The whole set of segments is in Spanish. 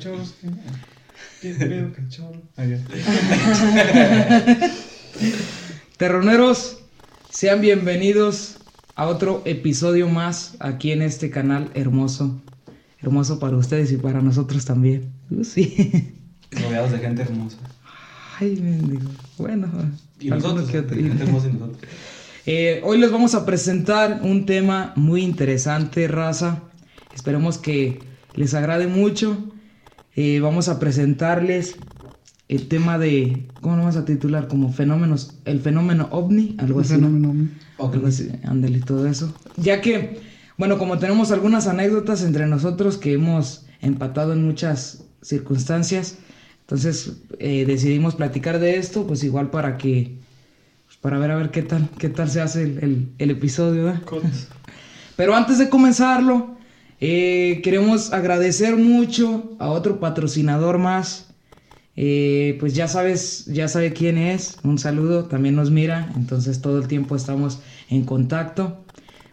cachorros. ¿Qué pedo, cachorro? Allá. Terroneros, sean bienvenidos a otro episodio más aquí en este canal hermoso. Hermoso para ustedes y para nosotros también. Uh, sí. Rodeados de gente hermosa. Ay, mendigo. Bueno, Y nosotros, que gente hermosa y nosotros. Eh, hoy les vamos a presentar un tema muy interesante, raza. Esperemos que les agrade mucho. Eh, vamos a presentarles el tema de, ¿cómo lo vamos a titular? Como fenómenos, el fenómeno ovni, algo El así. ¿no? fenómeno. Algo así, ándale, todo eso. Ya que, bueno, como tenemos algunas anécdotas entre nosotros que hemos empatado en muchas circunstancias, entonces eh, decidimos platicar de esto, pues igual para que, pues, para ver a ver qué tal, qué tal se hace el, el- el episodio, ¿verdad? Pero antes de comenzarlo, eh, queremos agradecer mucho a otro patrocinador más. Eh, pues ya sabes, ya sabe quién es. Un saludo, también nos mira. Entonces todo el tiempo estamos en contacto.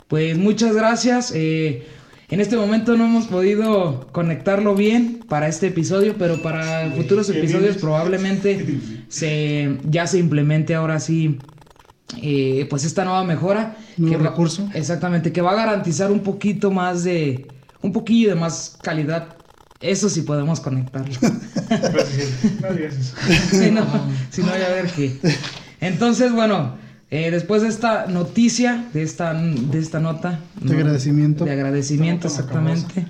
Pues muchas gracias. eh, en este momento no hemos podido conectarlo bien para este episodio, pero para futuros episodios probablemente se, ya se implemente ahora sí eh, pues esta nueva mejora. Nuevo va- recurso. Exactamente, que va a garantizar un poquito más de, un poquillo de más calidad. Eso sí podemos conectarlo. No digas eso. si no, si no, ya ver qué. Entonces, bueno, eh, después de esta noticia, de esta, de esta nota. De agradecimiento. De agradecimiento, exactamente.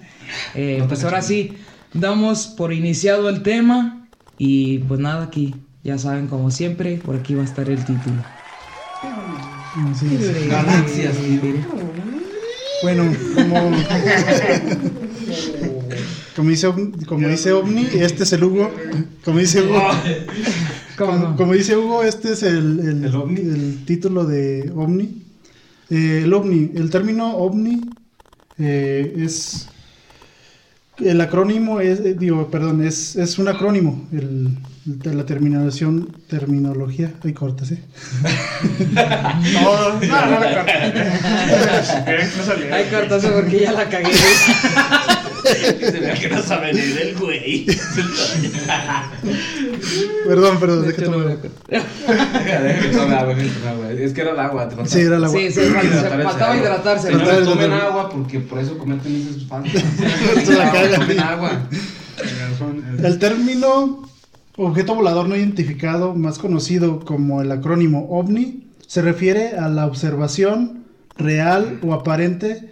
Eh, pues ahora sí, damos por iniciado el tema. Y pues nada, aquí, ya saben, como siempre, por aquí va a estar el título. Es. Galaxias, Bueno, como, como dice, Ovni- como dice Ovni, este es el Hugo. Como dice Hugo, ¿Cómo como, dice Hugo, este es el, el, ¿El ovni? el título de Ovni. Eh, el Ovni, el término Ovni eh, es el acrónimo es, eh, digo, perdón, es, es un acrónimo, el, la terminación, terminología, ay, cortas, ¿eh? No, no, no, no. No salía. Ay, cortazo porque ya la cagué. Se vea que no sabe ni del güey. Perdón, perdón, De que no agua, agua. Es que era el agua. Sí, era el agua. Sí, sí, el faltaba hidratarse. El tomen agua porque por eso cometen esas faltas. Se la cagan. Tomen agua. El término objeto volador no identificado, más conocido como el acrónimo OVNI, se refiere a la observación real o aparente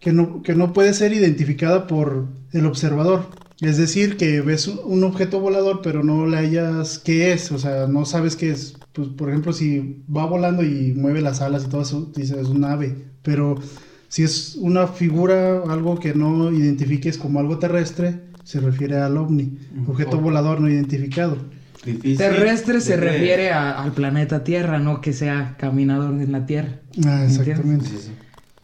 que no, que no puede ser identificada por el observador. Es decir, que ves un- objeto volador, pero no le hayas qué es, o sea, no sabes qué es. Pues, por ejemplo, si va volando y mueve las alas y todo eso, dices es un ave, pero si es una figura, algo que no identifiques como algo terrestre, se refiere al ovni, objeto Oh. volador no identificado. Difícil. Terrestre se refiere a- al planeta Tierra, no que sea caminador en la Tierra. Ah, exactamente. Sí, sí.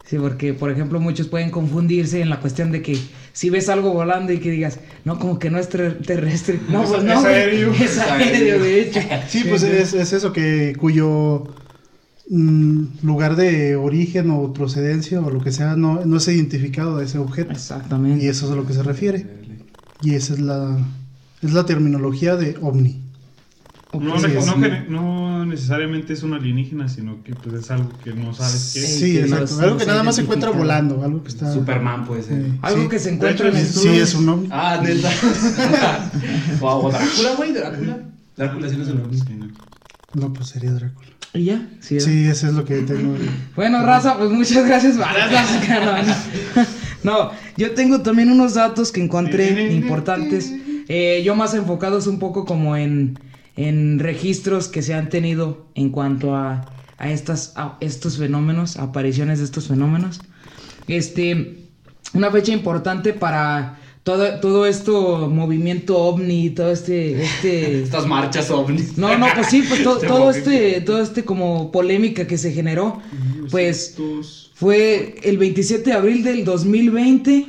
Sí, porque por ejemplo muchos pueden confundirse en la cuestión de que si ves algo volando y que digas, no, como que no es ter- terrestre. No, Es- pues no. es aéreo. Es aéreo, de hecho. Sí, pues es, es eso, que cuyo mm, lugar de origen o procedencia o lo que sea no, no es identificado de ese objeto. Y Exactamente. eso es a lo que se refiere. Y esa es la, es la terminología de ovni. No, Sí, no, es- no gene- no necesariamente es un alienígena, sino que pues es algo que no sabes qué es. Sí, que exacto. algo que nada más se encuentra volando, algo que está... Superman puede ser. Sí, Algo sí. que se encuentra en el Sí, es un ovni. Ah, neta. o, o Drácula, güey, Drácula. Drácula sí no es un ovni. No. Pues sería Drácula. Y ya, sí. Sí, eso es lo que tengo. Bueno, raza, pues muchas gracias. No, yo tengo también unos datos que encontré importantes. Eh, yo más enfocados un poco como en, en registros que se han tenido en cuanto a, a, estas, a estos fenómenos, apariciones de estos fenómenos. Este, una fecha importante para todo, todo esto, movimiento ovni, todo este, este, Estas marchas ovnis. no, no, pues sí, pues to- Este todo movimiento. este, todo este como polémica que se generó, pues fue el 27 de abril del 2020.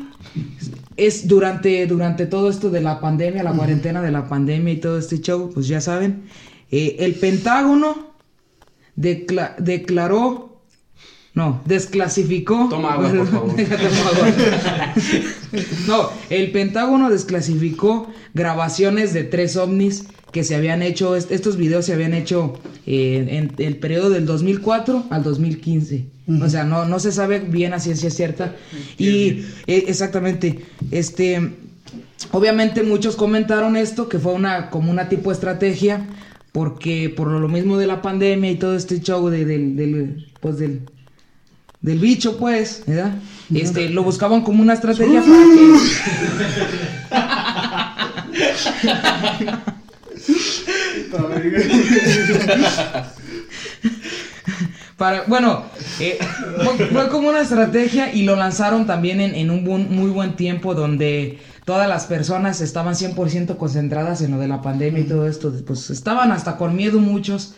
Es durante, durante todo esto de la pandemia, la cuarentena de la pandemia y todo este show, pues ya saben. eh, el Pentágono decla- declaró No, desclasificó. Toma agua, por favor. Déjate, toma agua. no, el Pentágono desclasificó grabaciones de tres ovnis que se habían hecho, est- estos videos se habían hecho eh, en el periodo del 2004 al 2015. O sea, no, no se sabe bien a ciencia cierta. Y eh, exactamente, este, obviamente muchos comentaron esto, que fue una, como una tipo de estrategia, porque por lo mismo de la pandemia y todo este show de- del, del, pues del, del bicho, pues, ¿verdad? Este, lo buscaban como una estrategia para que... Para, bueno, eh, fue, fue como una estrategia y lo lanzaron también en, en un buen- muy buen tiempo donde todas las personas estaban 100% concentradas en lo de la pandemia y todo esto. Pues estaban hasta con miedo muchos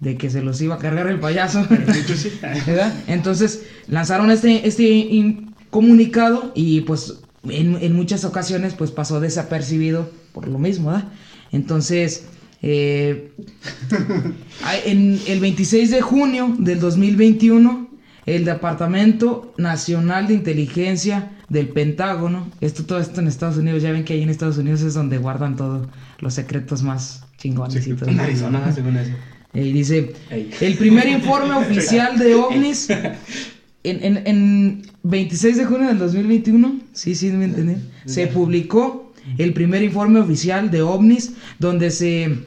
de que se los iba a cargar el payaso. ¿verdad? Entonces lanzaron este, este comunicado y pues en, en muchas ocasiones pues pasó desapercibido por lo mismo, ¿verdad? Entonces... eh, En el 26 de junio del 2021, el Departamento Nacional de Inteligencia del Pentágono, esto todo esto en Estados Unidos, ya ven que ahí en Estados Unidos es donde guardan todos los secretos más chingones y todo. En Arizona, según eso. Y dice, el primer informe oficial de ovnis en, en, en 26 de junio del 2021, sí, sí, me entendí, se publicó el primer informe oficial de ovnis donde se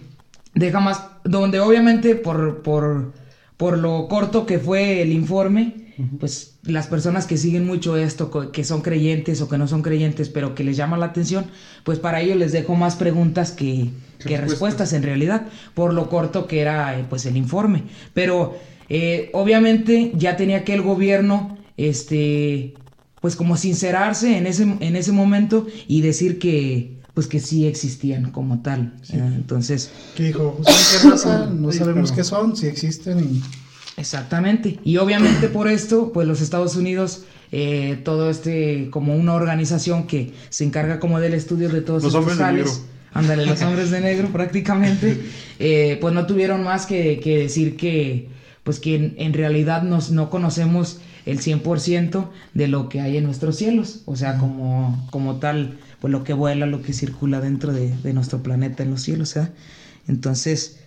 deja más, donde obviamente por, por, por lo corto que fue el informe, pues las personas que siguen mucho esto, que son creyentes o que no son creyentes, pero que les llama la atención, pues para ellos les dejo más preguntas que, que Respuestas. respuestas en realidad, por lo corto que era eh, pues el informe. Pero eh, obviamente ya tenía que el gobierno, este, pues como sincerarse en ese, en ese momento y decir que, pues que sí existían como tal. Entonces, Que dijo, ¿saben qué raza? No Sí, sabemos pero- qué son, si existen y... Exactamente. Y obviamente por esto, pues los Estados Unidos, eh, todo este, como una organización que se encarga como del estudio de todos Los estos hombres de jales, negro. Ándale, los hombres de negro prácticamente, eh, pues no tuvieron más que, que decir que, pues que en, en realidad nos, no conocemos el 100% de lo que hay en nuestros cielos, o sea, como, como tal, pues lo que vuela, lo que circula dentro de, de nuestro planeta en los cielos, ¿verdad? Entonces,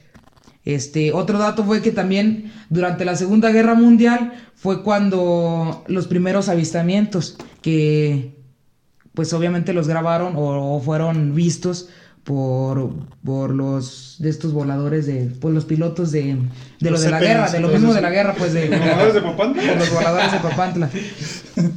este, otro dato fue que también durante la Segunda Guerra Mundial fue cuando los primeros avistamientos que pues obviamente los grabaron o, o fueron vistos por, por los de estos voladores de pues los pilotos de, de lo Los de la guerra, de lo mismo de la guerra, pues de ¿Los voladores de Papantla? por los voladores de Papantla.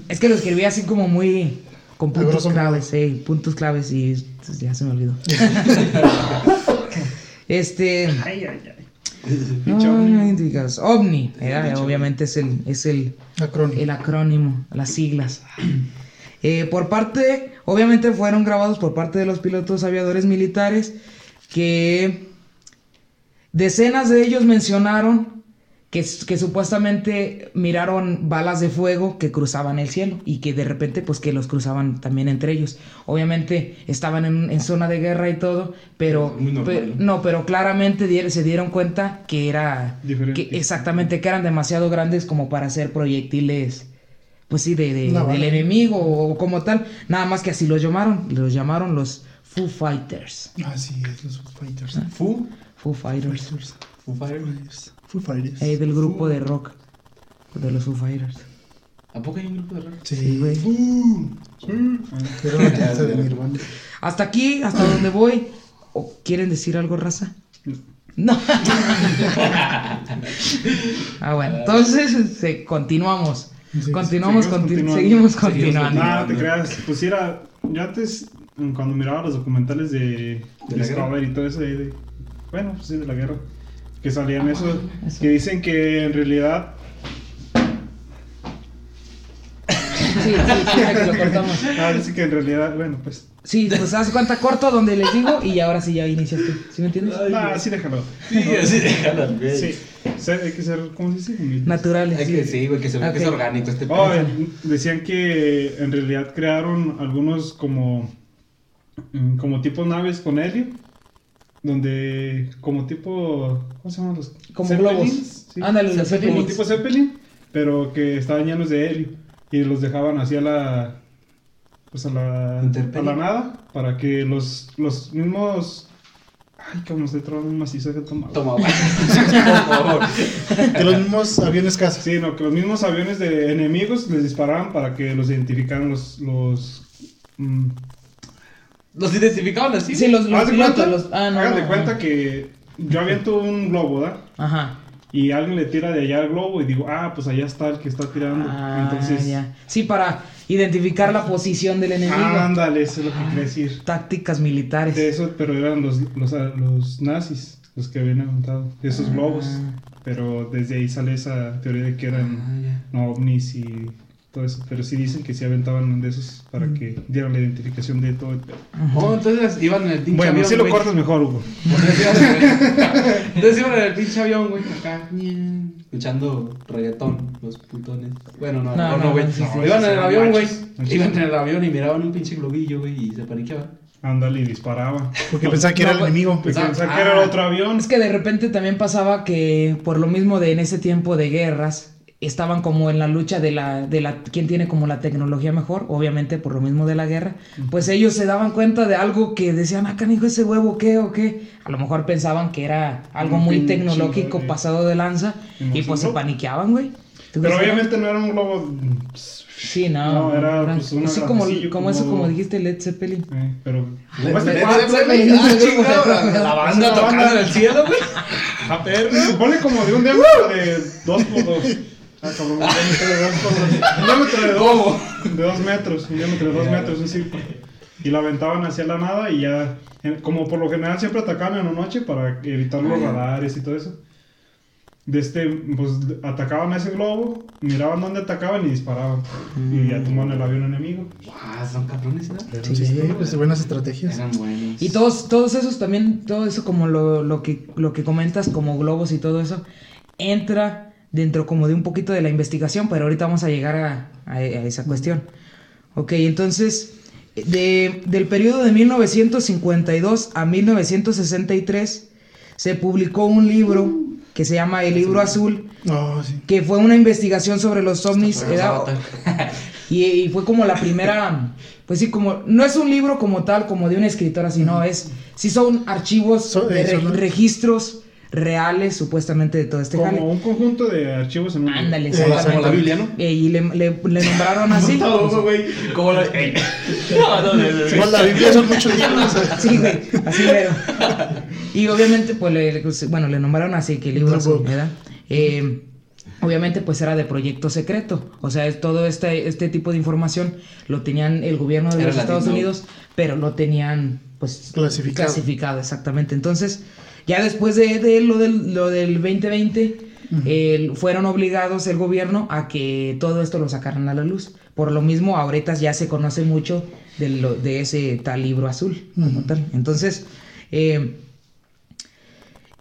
Es que lo escribí así como muy con puntos claves, sí, puntos claves y pues, ya se me olvidó. este Ay, ay, ay. no, ovni. no identificas. OVNI, era, obviamente es el, es el, Acrónimo. el acrónimo, las siglas. Eh, por parte, obviamente fueron grabados por parte de los pilotos aviadores militares que decenas de ellos mencionaron que, que supuestamente miraron balas de fuego que cruzaban el cielo y que de repente pues que los cruzaban también entre ellos. Obviamente estaban en, en zona de guerra y todo, pero normal, ¿no? no, pero claramente se dieron cuenta que era que exactamente que eran demasiado grandes como para hacer proyectiles pues sí de, del enemigo o como tal, nada más que así los llamaron, los llamaron los Foo Fighters. Así es, los Foo Fighters. Fu. Foo Fighters. Fighters. Fu Fire. Fighters. Foo Fighters. Eh, del grupo de rock de los Foo Fighters. ¿A poco hay un grupo de rock? Sí, Sí, güey. De Nirvana. Hasta aquí, hasta donde voy. ¿O ¿Quieren decir algo, raza? No. ah, bueno, entonces se- continuamos. Sí, continuamos, seguimos conti- continuando. seguimos Seguimos continuando. No, no te creas. Pues sí era. Yo antes, cuando miraba los documentales de, ¿De la Discovery y todo eso, de, de- bueno, pues sí, de la guerra, que salían Ah, eso, eso. que dicen que en realidad. Sí, sí, sí, que lo cortamos. Ah, dicen que en realidad, bueno, pues. Sí, pues haz cuenta corto donde les digo y ahora sí ya inicias tú. ¿Sí me entiendes? Ah, sí, déjalo. Sí, así déjalo, güey. Sí, hay que ser, ¿cómo se dice? Naturales. Hay que, sí, güey, que, se, Ok. que es orgánico este Oh, pedo. decían que en realidad crearon algunos como mm, como tipo naves con helio donde como tipo ¿cómo se llaman los Como globos. Sí. Ándale, los como tipo Zeppelin pero que estaban llenos de helio y los dejaban así a la pues a la, a la nada para que los, los mismos ay como estoy trabajando un macizo que tomaba Toma. Por favor. Que los mismos aviones cazas. sí no que los mismos aviones de enemigos les disparaban para que los identificaran los los mm, ¿Los identificaban así? Sí, los, los haz de pilotos, cuenta, los- ah, no, hagan de no, cuenta no. que yo aviento un globo ¿da? Ajá. y alguien le tira de allá el globo y digo ah pues allá está el que está tirando Ah, entonces ya. Sí, para identificar la posición del enemigo. ándale eso es lo que quería decir Tácticas militares. De eso, pero eran los, los, los nazis los que habían aventado esos Ah. globos. Pero desde ahí sale esa teoría de que eran Ah, ya. no, ovnis y todo eso. Pero sí dicen que sí aventaban de esos para que dieran la identificación de todo el pedo. Oh, entonces iban en el pinche Bueno, avión. si lo güey. cortas mejor, Hugo. Entonces iban- en el pinche avión, güey, acá, escuchando reggaetón, los putones. Bueno, no, No, no, no, no, güey. iban en el avión, güey. Iban en el avión y miraban un pinche globillo, güey, y se paniqueaban. Ándale y disparaba. Porque pensaba que era el enemigo. Ah, pensaba que ah. era otro avión. Es que de repente también pasaba que por lo mismo de en ese tiempo de guerras estaban como en la lucha de la de la quién tiene como la tecnología mejor, obviamente por lo mismo de la guerra, pues ellos se daban cuenta de algo que decían, "Ah, canijo ese huevo qué o qué." A lo mejor pensaban que era algo Un muy tecnológico pasado de lanza y pues se paniqueaban, güey. ¿Tú Pero no? obviamente no era un globo. Sí, no. No, era, pues, un sí, como, como eso como- dijiste Led Zeppelin. eh, pero. Como este ah, chingado, la- banda tocando en el cielo, güey. A ver, se pone como de un diámetro de 2 por 2. Ah, cabrón, un diámetro de 2 por 2. Un diámetro de 2. De 2 metros. Un diámetro de 2 metros, un círculo. Y la aventaban hacia la nada y ya. en- Como por lo general siempre atacaban en la noche para evitar los radares y todo eso. De este, pues atacaban a ese globo, miraban dónde atacaban y disparaban. Y ya tomaban el avión enemigo. Ah, son cabrones, ¿no? Pero sí, pues buenas estrategias. Eran buenos. Y todos, todos esos también, todo eso como lo, lo que, lo que comentas, como globos y todo eso, entra dentro como de un poquito de la investigación, pero ahorita vamos a llegar a, a- a esa cuestión. Ok, entonces, de- del periodo de 1952 a 1963 se publicó un libro que se llama El Libro Azul, Oh, sí. que fue una investigación sobre los ovnis. Y, y fue como la primera, pues sí, como, no es un libro como tal, como de una escritora, sino es, sí son archivos, So- de eh, re- registros reales, supuestamente, de todo este jale. Como un conjunto de archivos en un. Ándale, Como la- como la Biblia, ¿no? Eh, y le, le- le nombraron así. Todo, güey. Como la. No, no, no, no, no. La Biblia son muchos libros. Sí, güey, así mero. Y obviamente, pues, le, le- bueno, le nombraron así, que el libro The azul, Book. ¿verdad? Eh, obviamente, pues, era de proyecto secreto. O sea, es todo este, este tipo de información lo tenían el gobierno de Era los Estados. Unidos, pero lo tenían, pues, Clasificado. clasificado, exactamente. Entonces, ya después de, de lo, del, lo del 2020, el- fueron obligados el gobierno a que todo esto lo sacaran a la luz. Por lo mismo, ahorita ya se conoce mucho de, lo- de ese tal libro azul, como Ujú. tal. Entonces, eh,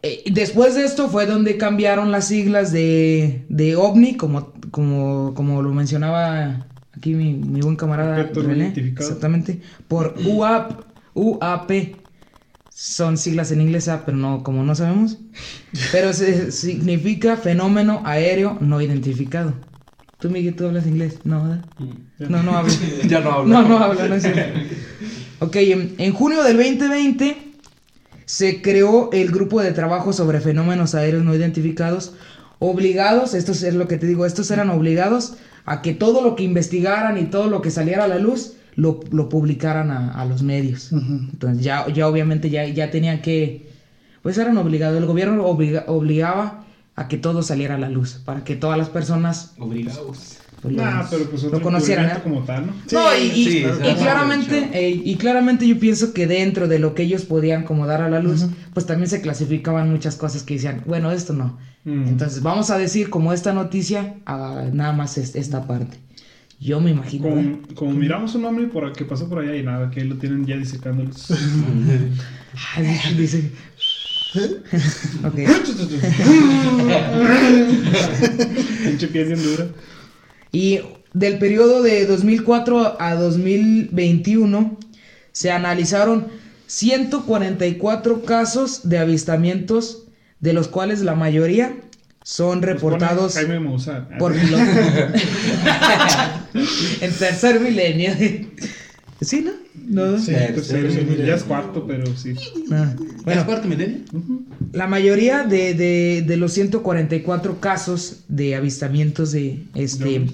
eh, después de esto fue donde cambiaron las siglas de, de OVNI, como, como, como lo mencionaba aquí mi, mi buen camarada. Exactamente. Por UAP, UAP. Son siglas en inglés, ah, pero no, como no sabemos. Pero se, significa fenómeno aéreo no identificado. Tú, Miguel, tú hablas inglés. No, ¿verdad? No, no hablo. Ya no hablo. No, no habla, no es cierto. Ok, en, en junio del 2020 se creó el grupo de trabajo sobre fenómenos aéreos no identificados, obligados, esto es lo que te digo, estos eran obligados a que todo lo que investigaran y todo lo que saliera a la luz lo, lo publicaran a, a los medios. Entonces ya, ya obviamente ya, ya tenían que, pues eran obligados, el gobierno obliga- obligaba a que todo saliera a la luz, para que todas las personas Obligados. pues, lo- Nah, pero pues otro lo conocieran. encubrimiento ¿eh? como tal, ¿no? no, y, y- sí, y claro. claramente, eh, y claramente yo pienso que dentro de lo que ellos podían como dar a la luz, pues también se clasificaban muchas cosas que decían, bueno, esto no. Entonces vamos a decir como esta noticia, ah, nada más es- esta parte. Yo me imagino. ¿eh? Como, como miramos un hombre por, que pasó por allá y nada, que ahí lo tienen ya disecándolos. Dice- dice. ok. Pinche piel bien dura. Y del periodo de 2004 a 2021 se analizaron 144 casos de avistamientos, de los cuales la mayoría son reportados por pilotos. en tercer milenio. ¿Sí, no? No. Sí, tercero, sí, milenio. ya es cuarto, pero sí. Ah, ¿Es Bueno, cuarto milenio? la mayoría de, de, de los 144 casos de avistamientos de este No.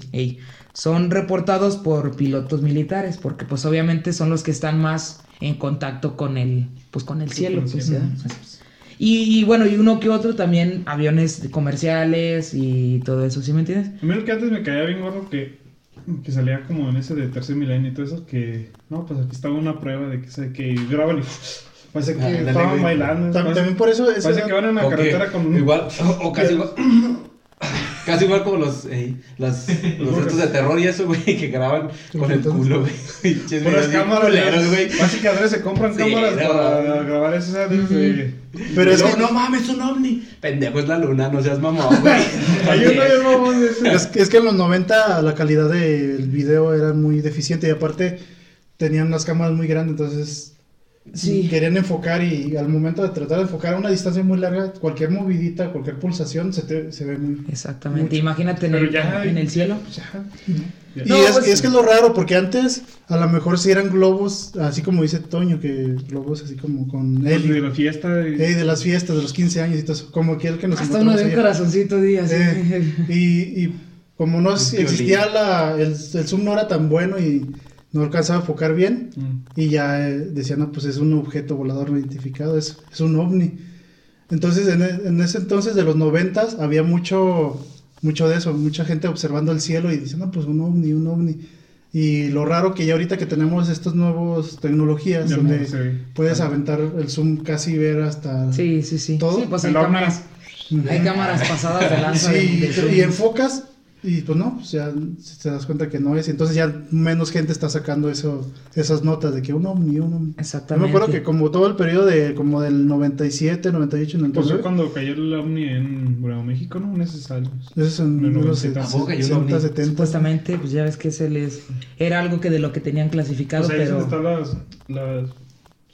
son reportados por pilotos militares, porque pues obviamente son los que están más en contacto con el, pues con el Sí, cielo. con el pues. Y, y bueno, y uno que otro también aviones comerciales y todo eso, ¿sí me entiendes? A mí lo que antes me caía bien gordo que, que salía como en ese de tercer milenio y todo eso, que no, pues aquí estaba una prueba de que, se- que graban y parece que Ah, estaban bailando. Tam- parece, También por eso. parece que van en que carretera con un... Igual, o, o casi igual. Casi igual como los, eh, las, los estos de terror y eso, güey, que graban con el culo, güey. Videos bien cámaras, güey. Veces se compran Sí, cámaras no, para no. grabar esas áreas de... Pero es No, que no mames, es un ovni. Pendejo es la luna, no seas mamón, güey. Hay uno bien mamón de ese. Es, es que en los 90 la calidad del video era muy deficiente y aparte tenían unas cámaras muy grandes, entonces Sí. querían enfocar y al momento de tratar de enfocar a una distancia muy larga, cualquier movidita, cualquier pulsación se, te- se ve muy... Exactamente. Mucho. Imagínate en el, ya... en el cielo. Ya. Y No, es, pues- es que es lo raro, porque antes a lo mejor si eran globos, así como dice Toño, que globos así como con Los de la fiesta... y- eh, de las fiestas, de los 15 años y todo eso, como aquel que nos Hasta uno de un corazoncito días. Eh, y, y como no existía la, el, el zoom no era tan bueno y no alcanzaba a enfocar bien, Mm. y ya eh, decían, no, pues es un objeto volador no identificado, es, es un ovni. Entonces, en, e- en ese entonces de los noventas había mucho, mucho de eso, mucha gente observando el cielo y diciendo, no, pues un ovni, un ovni. Y lo raro que ya ahorita que tenemos estas nuevas tecnologías Ya donde no ve. puedes aventar el zoom casi ver hasta... Sí, sí, sí. ¿Todo? Sí, pues hay cámaras. Hay cámaras pasadas de lanza de- Sí, de zoom. y enfocas y pues no, pues ya te das cuenta que no es. y Entonces ya menos gente está sacando eso, esas notas de que un ovni, un ovni. Yo Exactamente. me acuerdo que como todo el periodo de como del 97, 98, Pues fue 99, cuando cayó el ovni en Nuevo México, ¿no? Necesarios. eso es en En el los 90. ¿A poco cayó un 60, ovni? 70. Supuestamente, pues ya ves que se les... Era algo que de lo que tenían clasificado, O sea, ahí es pero... donde está las, las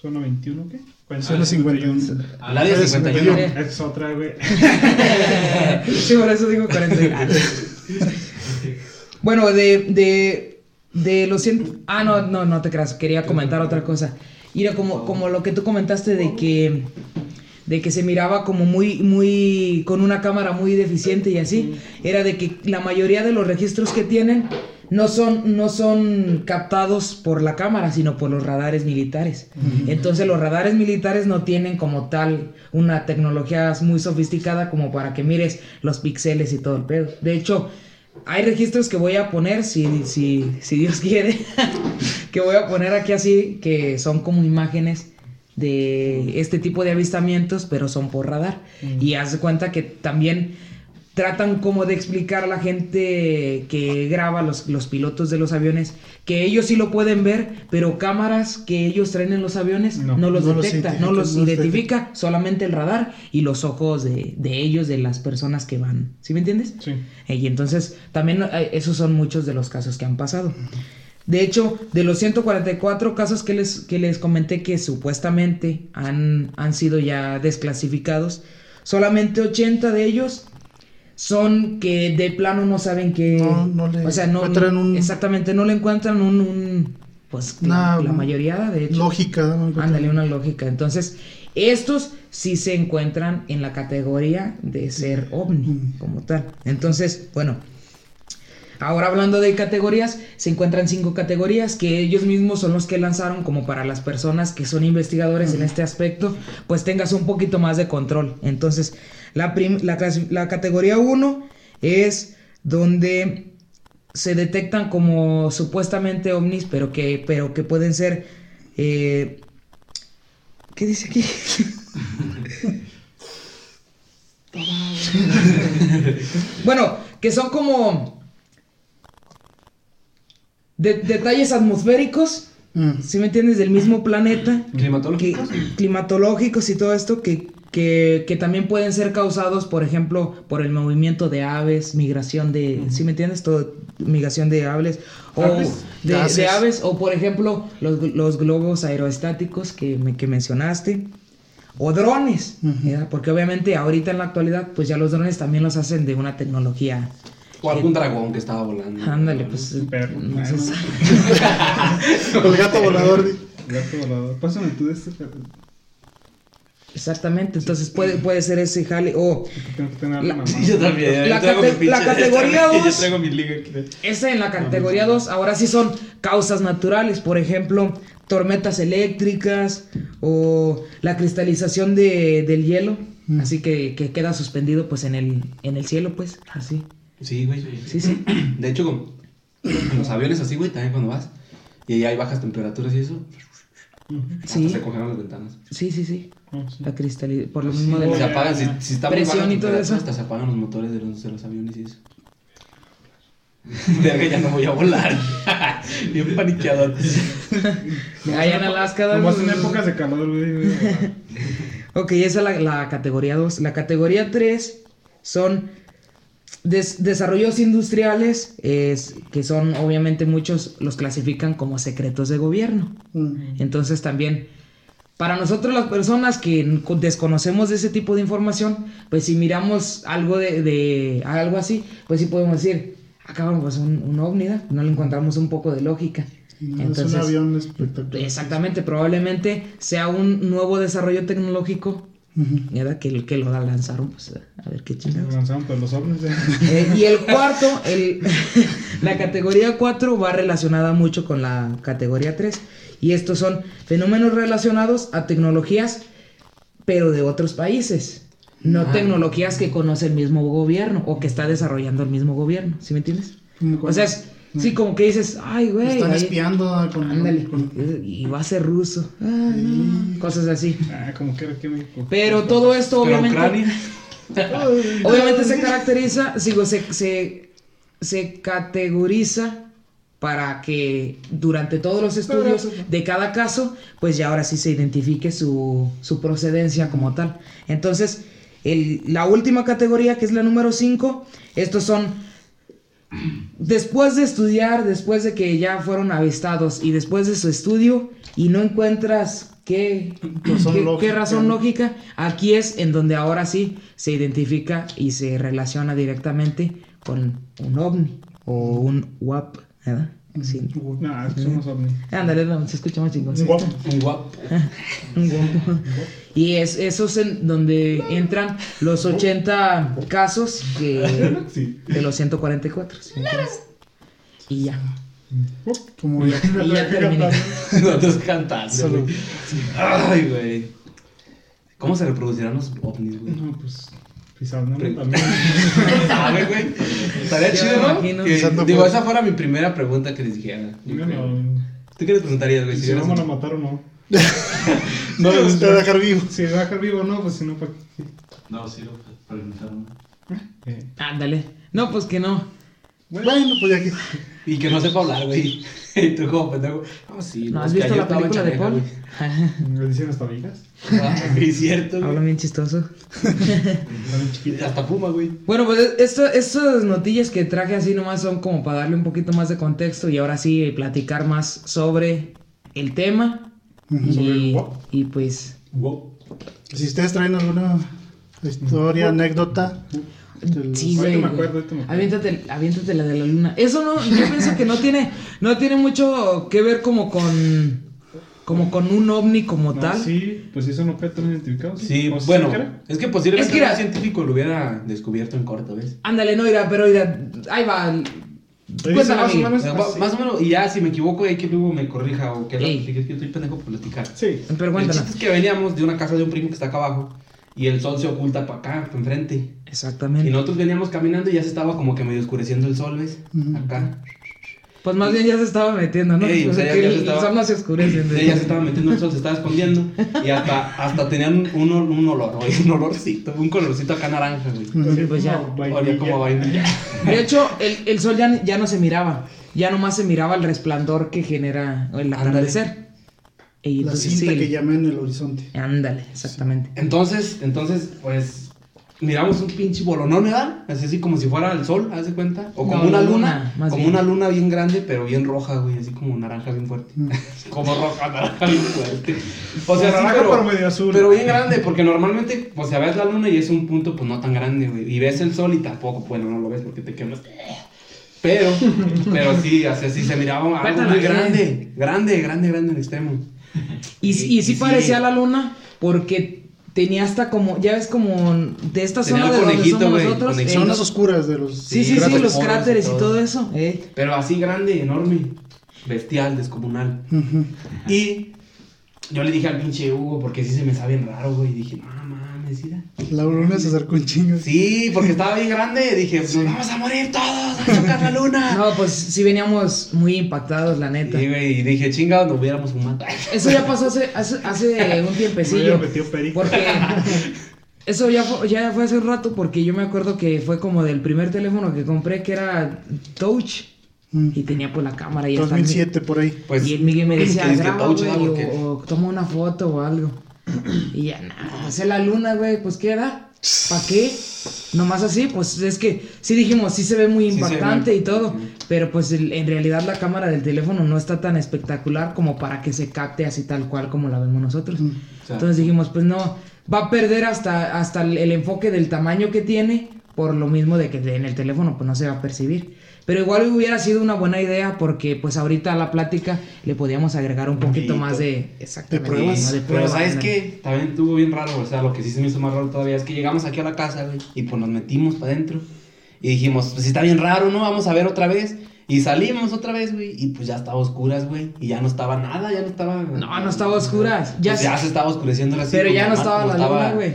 zona 21, ¿qué? Zona 51. Al área Área 51. 51. Esa es otra, güey. sí, por eso digo 40. bueno, de, de, de los 100... Ah, no, no, no te creas. Quería comentar otra cosa. Mira, como, como lo que tú comentaste de que... De que se miraba como muy, muy... Con una cámara muy deficiente y así. Era de que la mayoría de los registros que tienen... No son, no son captados por la cámara, sino por los radares militares. Entonces los radares militares no tienen como tal una tecnología muy sofisticada como para que mires los píxeles y todo el pedo. De hecho, hay registros que voy a poner, si, si, si Dios quiere, que voy a poner aquí así, que son como imágenes de este tipo de avistamientos, pero son por radar. Y haz de cuenta que también tratan como de explicar a la gente que graba, los, los pilotos de los aviones, que ellos sí lo pueden ver, pero cámaras que ellos traen en los aviones no, No, los no detecta, identifica, no los no los identifica, solamente el radar y los ojos de, de ellos, de las personas que van. ¿Sí me entiendes? Sí. Eh, Y entonces también eh, esos son muchos de los casos que han pasado. De hecho, de los 144 casos que les, que les comenté que supuestamente han, han sido ya desclasificados, solamente 80 de ellos son que de plano no saben que... No, no le o sea, no, encuentran un- Exactamente, no le encuentran un... un- pues la, Una la mayoría, de hecho. Lógica. ¿no? Ándale, una lógica. Entonces, estos sí se encuentran en la categoría de ser ovni, como tal. Entonces, bueno, ahora hablando de categorías, se encuentran cinco categorías que ellos mismos son los que lanzaron como para las personas que son investigadores en este aspecto, pues tengas un poquito más de control. Entonces, la, la categoría 1 es donde se detectan como supuestamente ovnis, pero que, pero que pueden ser... eh, ¿Qué dice aquí? bueno, que son como de- detalles atmosféricos, Mm. si me entiendes, del mismo planeta, que, ¿Climatológicos? climatológicos y todo esto que, que, que también pueden ser causados, por ejemplo, por el movimiento de aves, migración de, ¿sí me entiendes? Todo, migración de aves, o ¿Aves? de, aves, o por ejemplo, los, los globos aerostáticos que, me, que mencionaste, o drones. ¿verdad? porque obviamente ahorita en la actualidad pues ya los drones también los hacen de una tecnología. O algún dragón que estaba volando. Ándale, pues Perro. no sé. El gato volador. di- Gato volador. Pásame tú de este. perro. Exactamente, entonces puede, puede ser ese jale o mamá. Yo también. La yo traigo cate- mi la pinche- categoría Yo dos. traigo mi liga aquí. de- esa en la categoría 2 ahora sí son causas naturales, por ejemplo, tormentas eléctricas o la cristalización de, del hielo, Mm. así que, que queda suspendido pues en el, en el cielo pues, así. Sí, güey. Sí, sí. De hecho, como en los aviones así, güey, también cuando vas. Y ahí hay bajas temperaturas y eso. Hasta Sí. se congelan las ventanas. Sí, sí, sí. Oh, sí. La cristalización, por lo mismo de Se la... apagan, si, si está Presión y todo eso. Hasta se apagan los motores de los, de los aviones y eso. Verga, ya no voy a volar. Bien paniqueador. Allá en Alaska... Nomás en épocas de calor, güey. güey. Ok, esa es la, la categoría 2. La categoría 3 son des- desarrollos industriales, es, que son obviamente muchos los clasifican como secretos de gobierno. Mm. Entonces también, para nosotros las personas que desconocemos de ese tipo de información, pues si miramos algo de, de- algo así, pues sí podemos decir, acá pues un, un ovni, ¿da? no le encontramos un poco de lógica. No, es un avión espectacular. Exactamente, probablemente sea un nuevo desarrollo tecnológico Ujú. ¿verdad? Que, que lo lanzaron, pues a ver qué chingados. Lanzaron por los ovnis. eh. Eh, y el cuarto, el, la categoría 4 va relacionada mucho con la categoría 3. Y estos son fenómenos relacionados a tecnologías, pero de otros países. No Ah. tecnologías que conoce el mismo gobierno o que está desarrollando el mismo gobierno. ¿Sí me entiendes? O sea, es, sí, como que dices, ay, güey. Están ahí- espiando ah, con, Ándale, con- y va a ser ruso. Ah, no, Cosas así. Ah, como que en México. Pero todo esto, Pero obviamente. Ucrania. Obviamente se caracteriza, sigo, se, se, se categoriza para que durante todos los estudios de cada caso, pues ya ahora sí se identifique su, su procedencia como tal. Entonces, el- la última categoría, que es la número 5, estos son, después de estudiar, después de que ya fueron avistados y después de su estudio y no encuentras qué, Razón qué- qué lógica. razón lógica, aquí es en donde ahora sí se identifica y se relaciona directamente con un ovni o un WAP, ¿verdad? Sí. No, es que somos ovnis. Ándale, se escucha más chingón. Un guapo. Un guapo. Un guapo. Y es, eso es en donde entran los 80 casos que, Sí. de los 144. ¿sí? Y ya. como ya. Y ya terminé. No te cantando, güey. Ay, güey. ¿Cómo se reproducirán los ovnis, güey? No, pues. Pisando Pre- también. ¿Sabe, güey? Estaría chido, ¿no? Que- digo, esa fuera mi primera pregunta que les dijera. no. ¿Tú qué les preguntarías, güey? Si vieras vamos a matar o no. No les voy a dejar vivo. Si va a dejar vivo o no, pues si no, ¿para qué? No, sí, lo preguntaron. Eh, Ándale. No, pues que no. Bueno, pues ya que. Y que no sepa hablar, güey. Y tú como pendejo. No, sí. ¿No has visto la película de Paul? ¿Me dicen hasta güey. Ah, Es cierto, Habla bien chistoso. Hasta fuma, güey. Bueno, pues esto, estas notillas que traje así nomás son como para darle un poquito más de contexto y ahora sí eh, platicar más sobre el tema. Y, y pues, Wow. Si ustedes traen alguna historia, anécdota. Del- sí, Ahorita güey. me acuerdo, ahorita me acuerdo. Aviéntate, aviéntate la de la luna. Eso no, yo pienso que no tiene, no tiene mucho que ver como con, como con un ovni como No, tal. Sí, pues sí son objetos no identificados. Sí, ¿O sí bueno, es que posiblemente Es que era- un científico lo hubiera descubierto en corto, ¿ves? Ándale, no irá, pero irá, ahí va. dice Cuéntala, más o menos. Más o menos, y ya si me equivoco, hay que luego me corrija o que es que yo estoy pendejo por platicar. Sí. Pero El cuéntala. chiste es que veníamos de una casa de un primo que está acá abajo y el sol se oculta para acá, para enfrente. Y Exactamente. nosotros veníamos caminando y ya se estaba como que medio oscureciendo el sol, ¿ves? Acá. Pues más bien ya se estaba metiendo, ¿no? Ey, o sea, ya- que ya el, se el estaba- sol no se oscurece. Sí, ya se estaba metiendo el sol, se estaba escondiendo y hasta, hasta tenían un, ol- un olor, güey, un olorcito, un colorcito acá naranja, güey. Pues ya. Olía como vainilla. De hecho, el, el sol ya, ya no se miraba. Ya nomás se miraba el resplandor que genera el atardecer. Y La cinta sí, que llama en el horizonte. Ándale, exactamente. Entonces, entonces, pues, miramos un pinche bolonón, ¿verdad? Así, así como si fuera el sol, ¿haz de cuenta? O como No, una luna, luna, más como bien. una luna bien grande, pero bien roja, güey, así como naranja bien fuerte. Mm. como roja, naranja bien fuerte. O sea, sí, naranja, pero, pero medio azul. pero bien grande, porque normalmente, o sea, ves la luna y es un punto, pues no tan grande, güey. Y ves el sol y tampoco, bueno, no lo ves porque te quemas. Pero, pero sí, así, así se miraba algo muy grande, grande, grande, grande en extremo. Y, Y- y sí y sí. parecía la luna porque tenía hasta como, ya ves como de esta Tenía zona de donde somos nosotros. conexión. eh, Zonas oscuras de los. sí, sí, sí, cráteres, los y cráteres y todo. eso. eh. Pero así grande, enorme, bestial, descomunal. Y yo le dije al pinche Hugo, porque sí se me sabe raro, güey. Dije, no mames, La luna se acercó un chingo. Sí, porque estaba bien grande. Dije, nos vamos a morir todos, a chocar la luna. No, pues sí veníamos muy impactados, la neta. Sí, güey, y dije, chingado, nos hubiéramos fumado. Eso ya pasó hace, hace, hace un tiempecillo. perico. Porque eso ya fue, ya fue hace un rato porque yo me acuerdo que fue como del primer teléfono que compré que era Touch Mm. y tenía pues la cámara y hasta- 2007 por ahí. Pues, y el Miguel me decía, graba, touch, güey, ¿no? Porque- o, o toma una foto o algo. Y ya, nada, hace la luna, güey, pues ¿qué da? ¿Para qué? Nomás así, pues es que sí dijimos, sí se ve muy Sí se ve impactante y todo, sí. pero pues el- en realidad la cámara del teléfono no está tan espectacular como para que se capte así tal cual como la vemos nosotros. Mm. Entonces dijimos, pues no, va a perder hasta, hasta el, el enfoque del tamaño que tiene, por lo mismo de que en el teléfono pues no se va a percibir. Pero igual hubiera sido una buena idea porque pues ahorita a la plática le podíamos agregar un poquito más de... Exactamente. De pruebas. ¿no? De Pero pruebas, ¿sabes ¿no? qué? También estuvo bien raro, o sea, lo que sí se me hizo más raro todavía es que llegamos aquí a la casa, güey, y pues nos metimos para adentro. Y dijimos, pues está bien raro, ¿no? Vamos a ver otra vez. Y salimos otra vez, güey, y pues ya estaba a oscuras, güey. Y ya no estaba nada, ya no estaba... No, no estaba a oscuras. Ya Ya, se- ya se estaba oscureciendo así. Pero ya no estaba la luna, güey.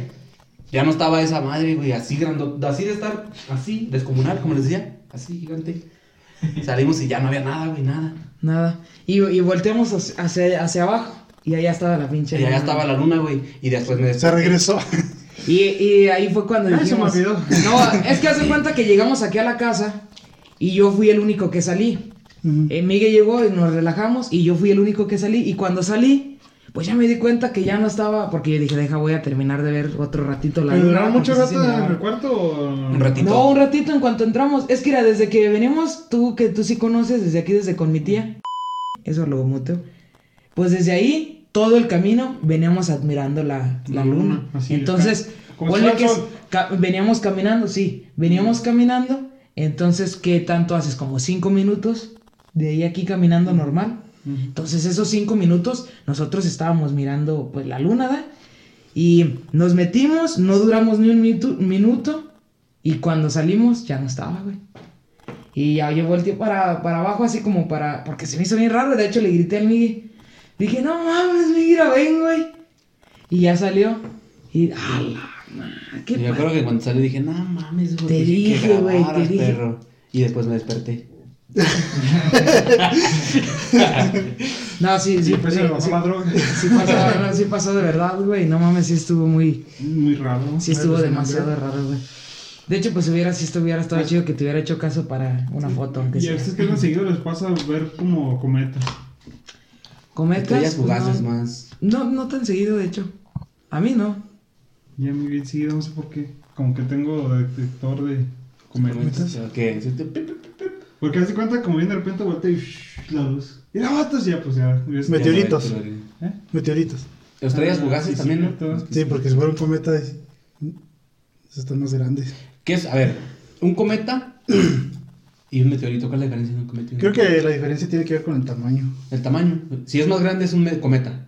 Ya no estaba esa madre, güey, así grande, así de estar, así, descomunal, como les decía, así gigante. Salimos y ya no había nada, güey, nada. Nada. Y, y volteamos hacia, hacia, abajo y allá estaba la pinche Y allá luna. estaba la luna, güey, y después me Se regresó. Y, y ahí fue cuando Ay, se me dijimos... olvidó. No, es que hace cuenta que llegamos aquí a la casa y yo fui el único que salí. Eh, Miguel llegó y nos relajamos y yo fui el único que salí. Y cuando salí, pues ya me di cuenta que ya no estaba, porque yo dije, deja, voy a terminar de ver otro ratito la ¿Me luna. duraron mucho porque sí rato en el cuarto o...? Un ratito. No, un ratito en cuanto entramos. Es que era desde que venimos, tú que tú sí conoces, desde aquí, desde con mi tía. Eso lo muteo. Pues desde ahí, todo el camino, veníamos admirando la, la La luna. luna, así, Entonces, que es- ca- veníamos caminando, sí, veníamos caminando. Entonces, ¿qué tanto haces? Como cinco minutos de ahí a aquí caminando normal. Entonces, esos cinco minutos, nosotros estábamos mirando pues la luna, ¿da? Y nos metimos, no duramos ni un minuto, minuto y cuando salimos ya no estaba, güey. Y ya yo volteé para, para abajo así como para... Porque se me hizo bien raro, de hecho le grité al Migui. Dije, no mames, Migui, ven, güey. Y ya salió. Y... ¡Ah, la madre! ¿Qué Y yo creo que cuando salí dije, no mames, güey. Te que dije, güey, te dije. perro. Y después me desperté. No, sí, sí, Sí, pues sí, sí, sí pasó, no, sí pasó de verdad, güey. No mames, sí estuvo muy... Muy raro. Sí estuvo demasiado raro, güey. De hecho, pues hubiera, si estuviera estado chido que te hubiera hecho caso para una foto, aunque Y a sea. ustedes que tan seguido les pasa ver como cometas. Cometas. Pues, no, más. no, no tan seguido, de hecho. A mí no. Ya muy bien seguido, no sé por qué. Como que tengo detector de cometas. Te- Porque hace cuenta como viene de repente voltea y shh, la luz. Y la ya pues ya. Meteoritos. ¿Eh? Meteoritos. Estrellas Ah, fugaces sí, también, ¿no? Sí, porque si fuera un cometa, es- están más grandes. ¿Qué es? A ver, un cometa y un meteorito. ¿Cuál es la diferencia de un cometa? y un Creo que la diferencia tiene que ver con el tamaño. El tamaño. Si es más grande es un me- cometa.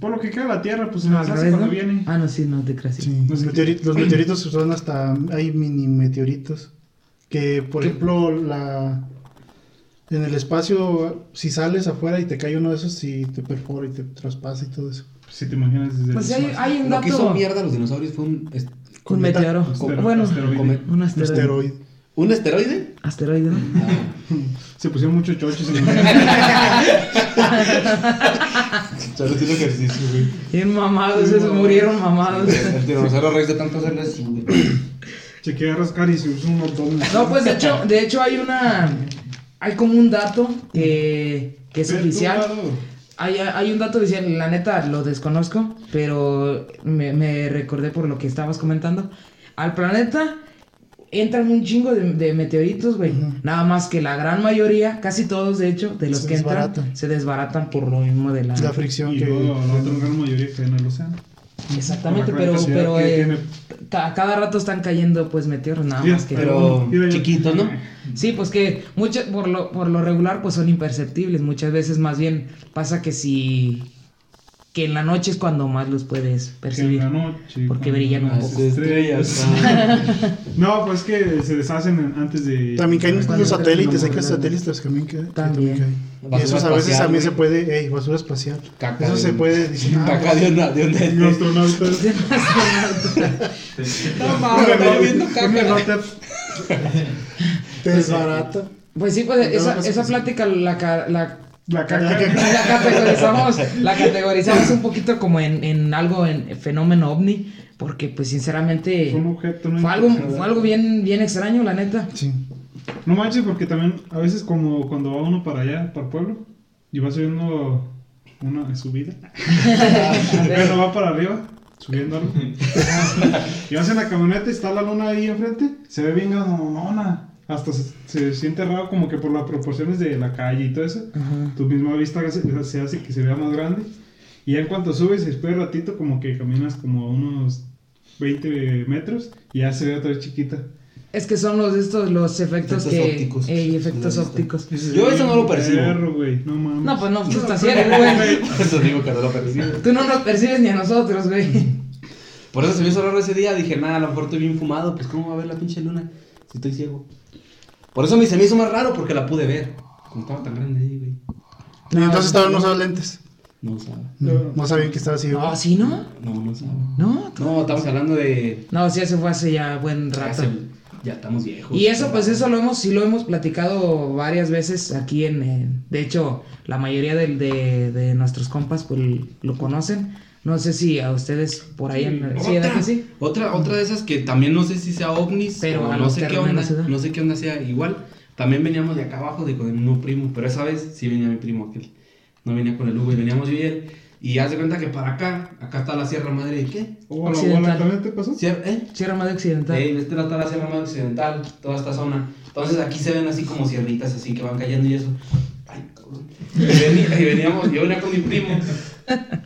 Por lo que cae la tierra, pues se No, al hace cuando ¿no? viene. Ah, no, sí, no te creas. sí. Sí, los, sé meteori- los meteoritos son hasta. Hay mini meteoritos. Que, por ejemplo, la. En el espacio, si sales afuera y te cae uno de esos, si te perfora y te traspasa y todo eso. Si te imaginas desde Pues el hay, espacio. hay un Lo que hizo dato. mierda a los dinosaurios fue un, est- Un Cometa. meteoro. Astero- bueno, asteroide. come- un Un asteroide. asteroide. un esteroide. Asteroide, ¿no? Se pusieron muchos chochos en el Solo haciendo ejercicio, güey. Bien mamados, esos murieron mamados. El dinosaurio rex de tanto hacerle así, güey. Se queda rascar y se usa un montón. No, pues de hecho, de hecho hay una. Hay como un dato que, que es oficial. Hay, hay un dato oficial, la neta lo desconozco, pero me, me recordé por lo que estabas comentando. al planeta entran un chingo de, de meteoritos, güey. Nada más que la gran mayoría, casi todos de hecho, de los Se que entran, se desbaratan por lo mismo de la... La fricción Y que. luego la otra gran mayoría cae en el océano. Exactamente, pero, pero eh, ca- cada rato están cayendo pues meteoros, nada Sí, más que... Pero chiquitos, ¿no? Sí, pues que mucho, por, lo, por lo regular pues son imperceptibles. Muchas veces más bien pasa que si... Que en la noche es cuando más los puedes Que en percibir. la noche. Porque brillan un poco. estrellas. No, pues que se deshacen en- antes de. También caen los satélites, hay que satélites también que, También. caen. Y esos a veces también se puede, ey, basura espacial. Caca Eso de se un- puede decir. ah, Caca de una, de una. Los astronautas. No mames, estaba viendo Un caca. elote. te desbarata. Pues sí, pues esa, esa plática la, ca- la, La caca. la categorizamos, la categorizamos un poquito como en, en algo, en fenómeno ovni, porque pues sinceramente Fue un objeto, ¿no? fue algo, fue algo bien, bien extraño, la neta. Sí. No manches, porque también a veces como cuando va uno para allá, para el pueblo, y va subiendo una subida. Bueno, va para arriba, subiendo algo. y vas en la camioneta y está la luna ahí enfrente, se ve bien grandona. Hasta se, se siente raro como que por las proporciones de la calle y todo eso. Tu misma vista se, se hace que se vea más grande. Y ya en cuanto subes, después de ratito, como que caminas como a unos 20 metros y ya se ve otra vez chiquita. Es que son los estos los efectos, Efectos que ópticos. Ey, efectos La vista. ópticos. Yo eso no lo percibo. Perro, no mames. No, pues no, tú estás ciego, güey. Eso digo que no lo percibo. Tú no nos percibes ni a nosotros, güey. Por eso se me hizo raro ese día. Dije, nada, a lo mejor estoy bien fumado. Pues, ¿cómo va a ver la pinche luna si estoy ciego? Por eso me, se me hizo más raro porque la pude ver. Como estaba tan grande ahí, güey. Y entonces estaban no usaban lentes. No usaba. No, no sabían que estaba así. No, ¿sí no? No, no usaba. No, No, estamos hablando de. no, sí, eso fue hace ya buen rato. se- ya estamos viejos. Y eso, pues eso lo hemos, sí lo hemos platicado varias veces aquí en, eh, de hecho, la mayoría del- de, de nuestros compas pues lo conocen. No sé si a ustedes por ahí, en- sí, ¿verdad Otra, sí? otra, otra de esas que también no sé si sea ovnis, Pero o no sé qué onda, no sé qué onda sea igual. También veníamos de acá abajo de con el mismo primo, pero esa vez sí venía mi primo aquel. No venía con el Hugo y veníamos yo y él. Y haz de cuenta que para acá, acá está la Sierra Madre de qué? Oh, la Occidental. te pasó. Sierra, ¿eh? Sierra Madre Occidental. Ey, este lado está la Sierra Madre Occidental, toda esta zona. Entonces aquí se ven así como sierritas así que van cayendo y eso. Ay, cabrón. Y veníamos, yo venía con mi primo.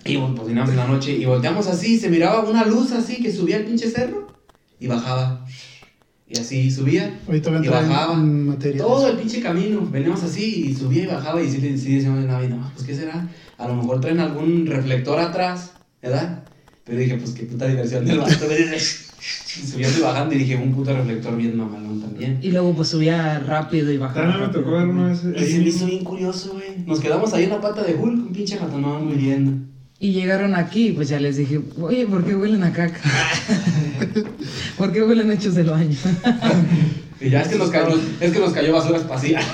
Y pues veníamos en la noche y volteamos así, se miraba una luz así que subía el pinche cerro y bajaba. Y así subía y bajaba. Todo el pinche camino. Veníamos así y subía y bajaba y sí, sí decíamos, no, no, pues qué será. A lo mejor traen algún reflector atrás, ¿verdad? Pero dije, pues qué puta diversión del vato. Subiendo y bajando y dije, un puto reflector bien mamalón también. Y luego pues subía rápido y bajaba. También me tocó ver una vez. Y se me hizo bien curioso, güey. Nos quedamos ahí en la pata de Hulk, un pinche ratonón muriendo. Y llegaron aquí, pues ya les dije, oye, ¿por qué huelen a caca? ¿Por qué huelen hechos del baño? Y ya es que nos cayó, es que nos cayó basura espacial.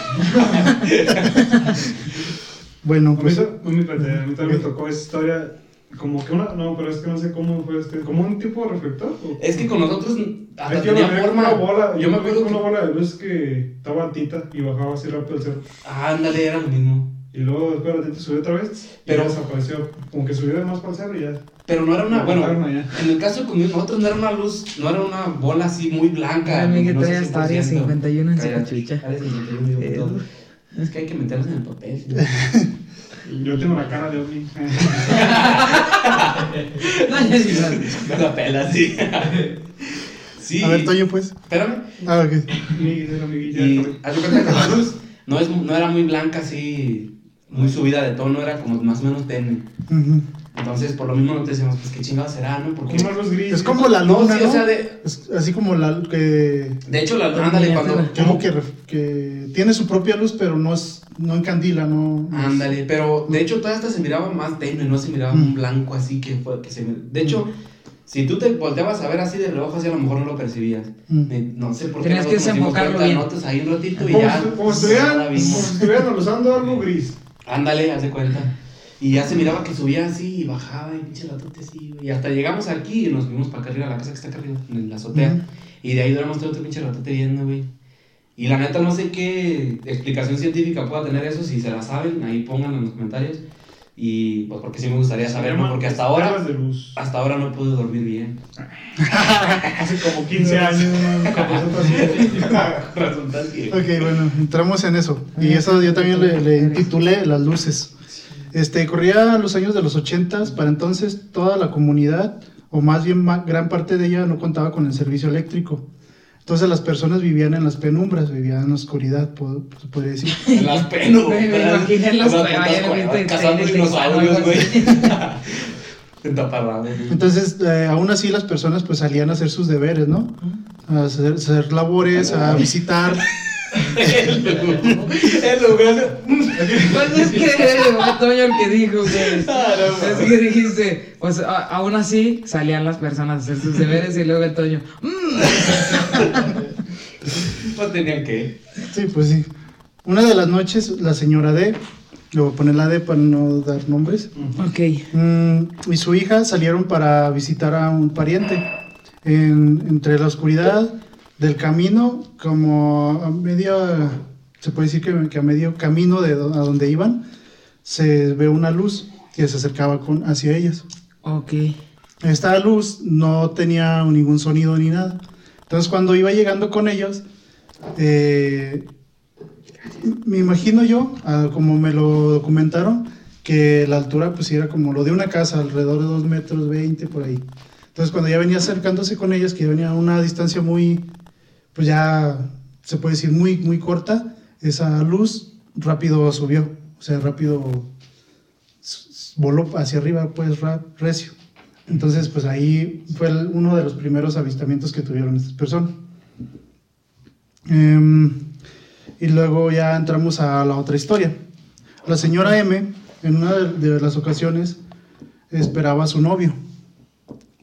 Bueno, A mí, pues. a mí- a mí también me tocó esa historia. Como que una. No, pero es que no sé cómo fue este. ¿Como un tipo de reflector? o- Es que con nosotros hasta Es que yo tenía me vi forma. una bola. yo Yo me acuerdo una que. bola de luz que estaba altita y bajaba así rápido el cerro. Ándale, era lo mismo. Y luego después de ratito subió otra vez. Pero- desapareció. Como que subió de más para el cerro y ya. Pero no era una, bueno, en el caso con nosotros no era una luz, no era una bola así muy blanca. Hasta área 100%. 51 en su Área- cachucha. área 51, digo, Eh. todo. Es que hay que meterlos en el papel. Yo tengo la cara de ovni. No, ya sí, no. Me la pela, sí. sí. A ver, Toño, pues. Espérame. Ah, ok. Y haz cuenta que la luz no, es, no era muy blanca así, muy subida de tono, era como más o menos tenue. Ujú. Entonces, por lo mismo no te decíamos, pues qué chingado será, ¿no? Porque... Como una luz gris. Es como la No, luna, sí, ¿no? o sea, de, Es así como la que. de hecho, la ándale, cuando... Como que, que tiene su propia luz, pero no es. No encandila, no. Ándale, pero de hecho toda esta se miraba más tenue, no se miraba Mm. un blanco así que fue que se De hecho, si tú te volteabas a ver así de reojo, así a lo mejor no lo percibías. Mm. Me- no sé por qué. Tenías que desenfocarlo bien. Nosotros ahí un ratito y Como, ya. si- como si estuvieran usando algo gris. Ándale, haz de cuenta. Y ya se miraba que subía así y bajaba y pinche ratote así, güey. Y hasta llegamos aquí y nos fuimos para acá arriba, a la casa que está acá arriba, en la azotea. Y de ahí duramos todo otro pinche ratote viendo, güey. Y la neta no sé qué explicación científica pueda tener eso, si se la saben, ahí pónganlo en los comentarios. Y pues porque sí me gustaría saberlo, porque hasta ahora, hasta ahora no puedo dormir bien. Hace como 15 años. Ok, bueno, entramos en eso. Y eso yo también le, le intitulé Las luces. Este, corría los años de los 80, para entonces toda la comunidad, o más bien ma- gran parte de ella, no contaba con el servicio eléctrico. Entonces las personas vivían en las penumbras, vivían en la oscuridad, po- se podría decir. En las penas. Me- me imaginé en las Cazando dinosaurios, güey. Entonces, eh, aún así las personas pues salían a hacer sus deberes, ¿no? A hacer, hacer labores, a visitar. El lugar. Pues es que fue Toño el que dijo, güey. Ah, no, es que dijiste, pues a- aún así salían las personas a hacer sus deberes y luego el Toño, "Mm". No tenían que. Sí, pues sí. Una de las noches, la señora D, le voy a poner la D para no dar nombres, Ok. mm, y su hija salieron para visitar a un pariente. En- entre la oscuridad del camino, como a medio, se puede decir que, que a medio camino de do- a donde iban, se ve una luz que se acercaba con, hacia ellas. Ok. Esta luz no tenía ningún sonido ni nada. Entonces cuando iba llegando con ellos, eh, me imagino yo, ah, como me lo documentaron, que la altura pues era como lo de una casa, alrededor de 2 metros 20 por ahí. Entonces cuando ya venía acercándose con ellos, que ya venía a una distancia muy, pues ya se puede decir muy, muy corta, esa luz rápido subió, o sea, rápido voló hacia arriba, pues recio. Entonces, pues ahí fue uno de los primeros avistamientos que tuvieron estas personas. Em, y luego ya entramos a la otra historia. La señora M, en una de, las ocasiones, esperaba a su novio.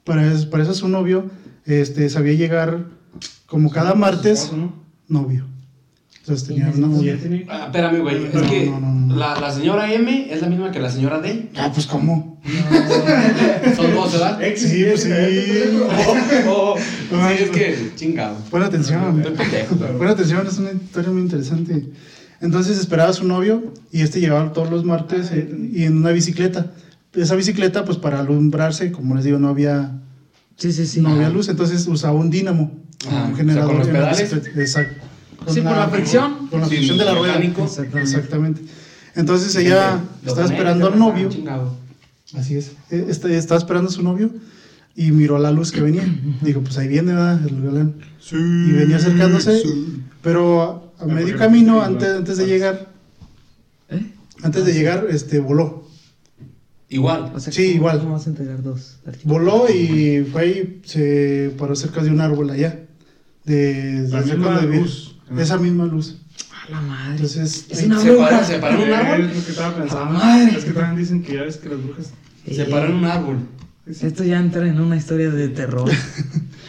Para, para eso su novio este, sabía llegar como cada martes, ¿no? novio. Entonces tenía ¿Tienes una novia. Ah, espérame, güey. Es No, que no, no, no. La, la señora M es la misma que la señora D. Ah, pues cómo. Son dos, ¿verdad? Sí, pues sí. Oh, oh, sí, es que chingado. Pon atención. Pon atención, es una historia muy interesante. Entonces esperaba a su novio y este llegaba todos los martes eh, y en una bicicleta. Esa bicicleta, pues para alumbrarse, como les digo, no había, Sí, sí, sí. no había luz, entonces usaba un dínamo, Un o generador. sea, con los pedales. Exacto. Sí, por la fricción. Con la Sí, fricción de la rueda. Exactamente. Exactamente. Entonces ella estaba esperando al ah, novio. chingado. Así es. Eh, este- estaba esperando a su novio y miró la luz que venía. Dijo, pues ahí viene ¿verdad? el galán. Y venía acercándose, pero a, Ah, medio camino, antes, antes de pues. llegar, ¿Eh? antes de llegar, este, voló. Igual. O sea, Sí, ¿cómo- igual. ¿Cómo vas a entregar dos? archivos? Voló y fue ahí, se paró cerca de un árbol allá. De, La de misma cuando vivía. luz. Esa misma luz. A la madre. Entonces, es una Se bruja. se un árbol. Es lo que estaba pensando. madre. Es que también dicen que ya ves que las brujas. Se paró en un árbol. Esto ya entra en una historia de terror.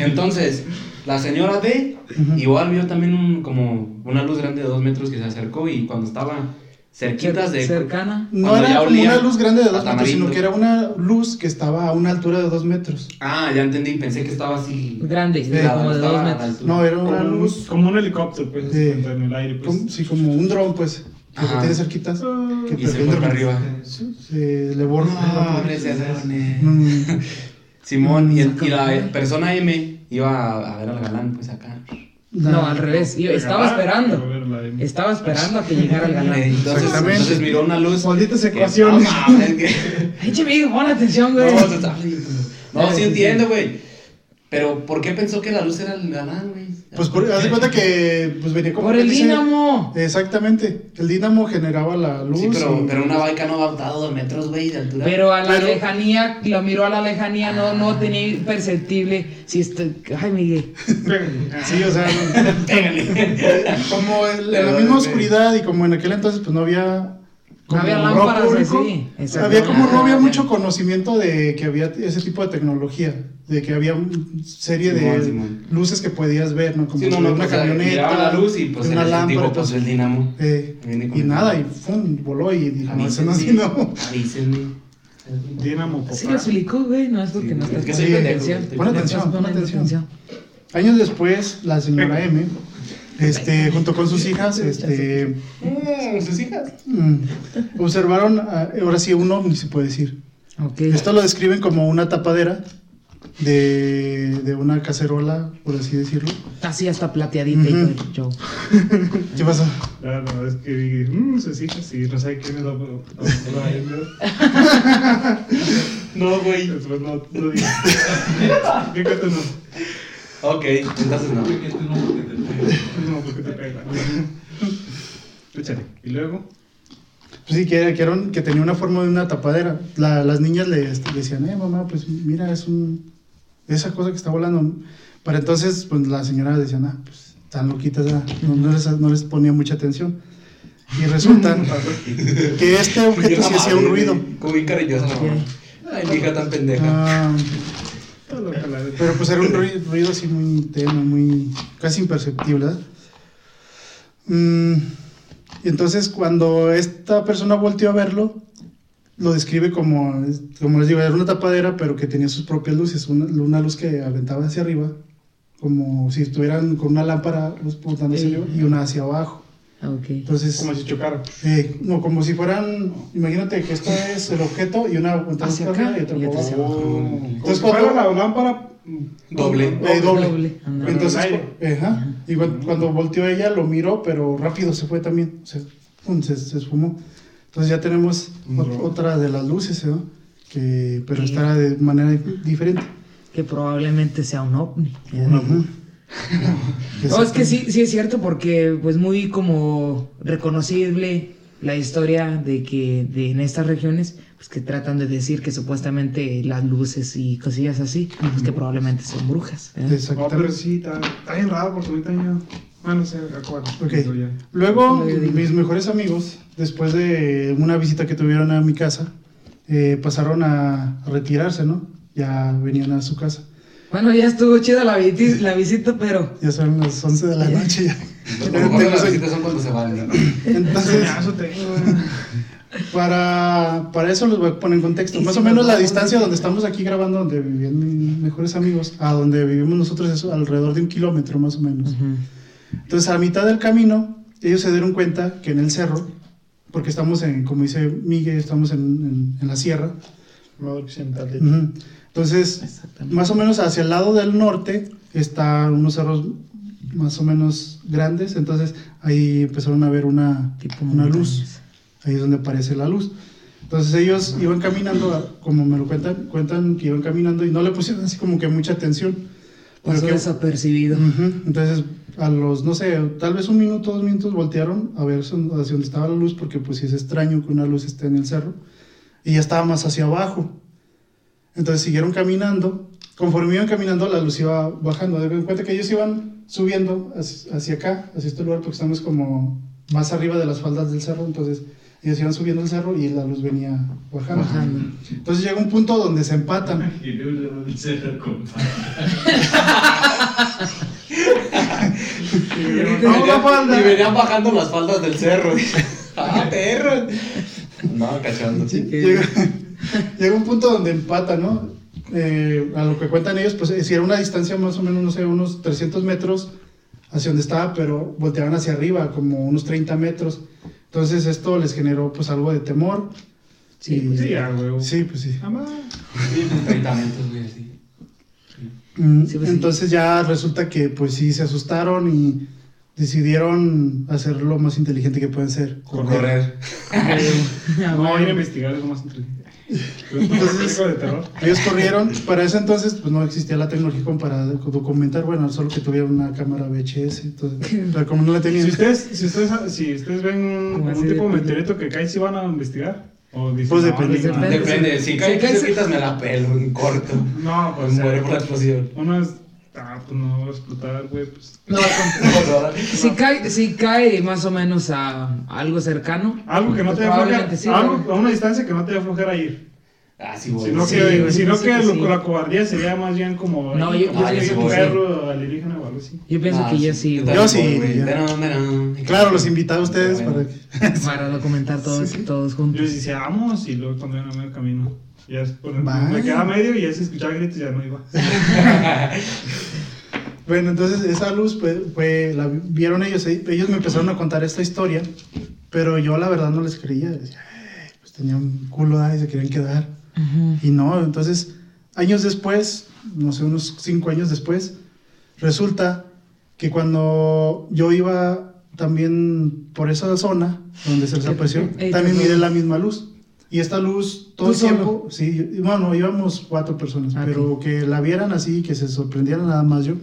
Entonces, la señora D igual vio también un, como una luz grande de dos metros que se acercó y cuando estaba cerquitas de... Cercana. no era ya como olía una luz grande de dos metros, sino que era una luz que estaba a una altura de dos metros. Ah, ya entendí, pensé que estaba así... Grande, Sí, como de dos metros. No, era Como una un, luz como un helicóptero, pues, Sí. en el aire, pues. como, sí, como un dron, pues, que tiene cerquitas. Que Y se para arriba. Se le borra. No, se adorne. Mm, Simón, y, el- y la persona M iba a, a ver al galán, pues acá. La- No, al revés. Yo estaba Pero esperando. Estaba esperando a que llegara el galán. Entonces, Exactamente. entonces miró una luz. Malditas ecuaciones. No, mames, que- Ay, che, amigo, pon atención, güey. No, no, sí Sí, entiendo, güey. Pero, ¿por qué pensó que la luz era el galán, güey? Pues por, haz de cuenta que pues venía como Por el dice- dínamo. Exactamente. El dínamo generaba la luz. Sí, pero, y- pero una baica no va a dos metros, güey, de altura. Pero a la Pero- lejanía, lo miró a la lejanía, no, no tenía perceptible. Si estoy. Ay, Miguel. Sí, o sea, no- Pégale. como en la misma oscuridad y como en aquel entonces pues no había como había lámparas público, así. exacto. había como no había mucho conocimiento de que había ese tipo de tecnología, de que había una serie Simón, de Simón. luces que podías ver, ¿no? Como Sí, no, no, una pues, camioneta, la luz y pues una les lámpara, dijo, pues el dinamo. eh, y el- nada, y ¡fum! voló y dijo, no, eso no es dinamo. papá. Sí lo explicó, güey, no es porque Sí, no es estás que soy poniendo atención. Pon atención, pon atención. Años después, la señora M este, junto con sus hijas, este, Mm, sus hijas. mm, observaron, ah, ahora sí, un ovni se puede decir. Esto lo describen como una tapadera de, de una cacerola, por así decirlo. Así hasta plateadita y todo el show. ¿Qué pasa? Ah, no, es que dije, mmm, sus hijas, y no sé quién es la. No, güey. Después no, no digo. Fíjate, no. Ok, entonces no. No porque te pega. Échale. Y luego. Pues sí, que, era- que, era un- que tenía una forma de una tapadera. La- las niñas le, este, le decían, eh, mamá, pues mira, es un. Esa cosa que está volando. Para entonces, pues la señora decía, ah, pues están loquitas, ah", no, no les, no les ponía mucha atención. Y resulta que este objeto sí hacía un ruido. Como bien cariñosa, mamá. Ay, mi hija tan pendeja. Ah, Todo lo pero pues era un ruido, ruido así muy tenue, muy casi imperceptible. Mm, y entonces cuando esta persona volteó a verlo, lo describe como, como les digo, era una tapadera, pero que tenía sus propias luces, una, una luz que aventaba hacia arriba, como si estuvieran con una lámpara luz arriba y una hacia abajo. Ah, Ok. Entonces, Como si chocara. eh, no, como si fueran, imagínate que esto es el objeto y una Hacia acá y otra hacia abajo. Como Entonces, cuando- la lámpara. Doble. Eh, doble. Doble. Entonces, cu- ajá, y cuando, cuando volteó ella, lo miró, pero rápido se fue también. Pum, se, se esfumó. Entonces ya tenemos Un otra de las luces, ¿no? Que, pero Sí. estará de manera diferente. Que probablemente sea un ovni. Ujú. No, es que sí, sí es cierto porque pues muy como reconocible la historia de que de, en estas regiones pues que tratan de decir que supuestamente las luces y cosillas así pues que probablemente son brujas. ¿eh? No, pero Exactamente. sí, está, está bien raro porque ahorita ya. Ah, no sé, acuerdo. Luego, mis mejores amigos, después de una visita que tuvieron a mi casa, eh, pasaron a retirarse, ¿no? Ya venían a su casa. Bueno, ya estuvo chida la, viti- la visita, pero Ya son las 11 de la noche. Ya. Lo mejor de las visitas son cuando se van. ¿no? Entonces. Para, para eso los voy a poner en contexto. Más si o menos nos la distancia de- donde estamos aquí grabando, donde vivían mis mejores amigos, a donde vivimos nosotros es alrededor de un kilómetro más o menos. Ujú. Entonces, a mitad del camino, ellos se dieron cuenta que en el cerro, porque estamos en, como dice Miguel, estamos en, en- en la sierra. Modo occidental. Entonces, más o menos hacia el lado del norte están unos cerros más o menos grandes. Entonces, ahí empezaron a ver una, Tipo una luz. Ahí es donde aparece la luz. Entonces ellos iban caminando, como me lo cuentan, cuentan que iban caminando y no le pusieron así como que mucha atención. Pasó que- desapercibido. Ujú. Entonces a los, no sé, tal vez un minuto, dos minutos voltearon a ver hacia donde estaba la luz, porque pues sí es extraño que una luz esté en el cerro. Y ya estaba más hacia abajo. Entonces siguieron caminando. Conforme iban caminando, la luz iba bajando. Den cuenta que ellos iban subiendo hacia, acá, hacia este lugar, porque estamos como más arriba de las faldas del cerro. Entonces ellos iban subiendo el cerro y la luz venía bajando. Bajando. Entonces llega un punto donde se empatan. Dice el compadre. Y venían, y venían bajando las faldas del cerro. ¡Ah, perro! No, cachando. Sí, llega, llega un punto donde empata, ¿no? Eh, a lo que cuentan ellos, pues eh, si era una distancia más o menos, no sé, unos 300 metros hacia donde estaba, pero volteaban hacia arriba, como unos 30 metros. Entonces esto les generó pues algo de temor. Sí, Y- pues, Sí, ya, güey. Sí, pues sí. Jamás. 30 metros, güey, así. Mm, Sí, pues, sí. Entonces ya resulta que pues sí se asustaron y decidieron hacer lo más inteligente que pueden ser. Correr. Ah, No, ir a investigar es lo más inteligente. Entonces, de terror. Ellos corrieron, para ese entonces pues no existía la tecnología como para documentar, bueno, solo que tuvieran una cámara VHS, entonces, pero como no la Si tenían. ustedes, si ustedes, si ustedes ven un, tipo de meteorito que cae, ¿sí van a investigar? O dicen, Pues no, depende. dicen, Depende. Depende, si Si cae cae- aquí cerquitas me la pelo en corto. No, pues. Muere por la explosión. Uno es. Ah, pues no va a explotar, güey. Pues. No, si cae, si cae más o menos a algo cercano. Algo que no te dé flojera. sí, algo a una distancia que no te dé flojera ir. Ah, sí, voy. Sino Sí, que, güey, sino sí, que sí, lo- sí. la cobardía sería más bien como. No, yo- yo sí fuese un perro alienígena o algo así. Yo pienso Ah, que ya sí, sí, yo güey, Yo sí, güey. Claro, los invitaba a ustedes Bueno. para que... para documentar todos, Sí, sí. todos Yo juntos. les decía, vamos, y luego cuando iban a medio camino. Ya es por Vaya. me quedaba medio y ya se escuchaba gritos y ya no iba. Bueno, entonces esa luz fue- la vieron ellos, ellos me empezaron a contar esta historia, pero yo la verdad no les creía, decía, "Ay, pues tenía un culo y se querían quedar. Ujú. Y no, entonces, años después, no sé, unos cinco años después, resulta que cuando yo iba también por esa zona donde se les apareció, Ey, también miré la misma luz. Y esta luz, todo ¿Tú el solo? tiempo, sí, y bueno, íbamos cuatro personas, Ah, pero que la vieran así, que se sorprendieran nada más yo.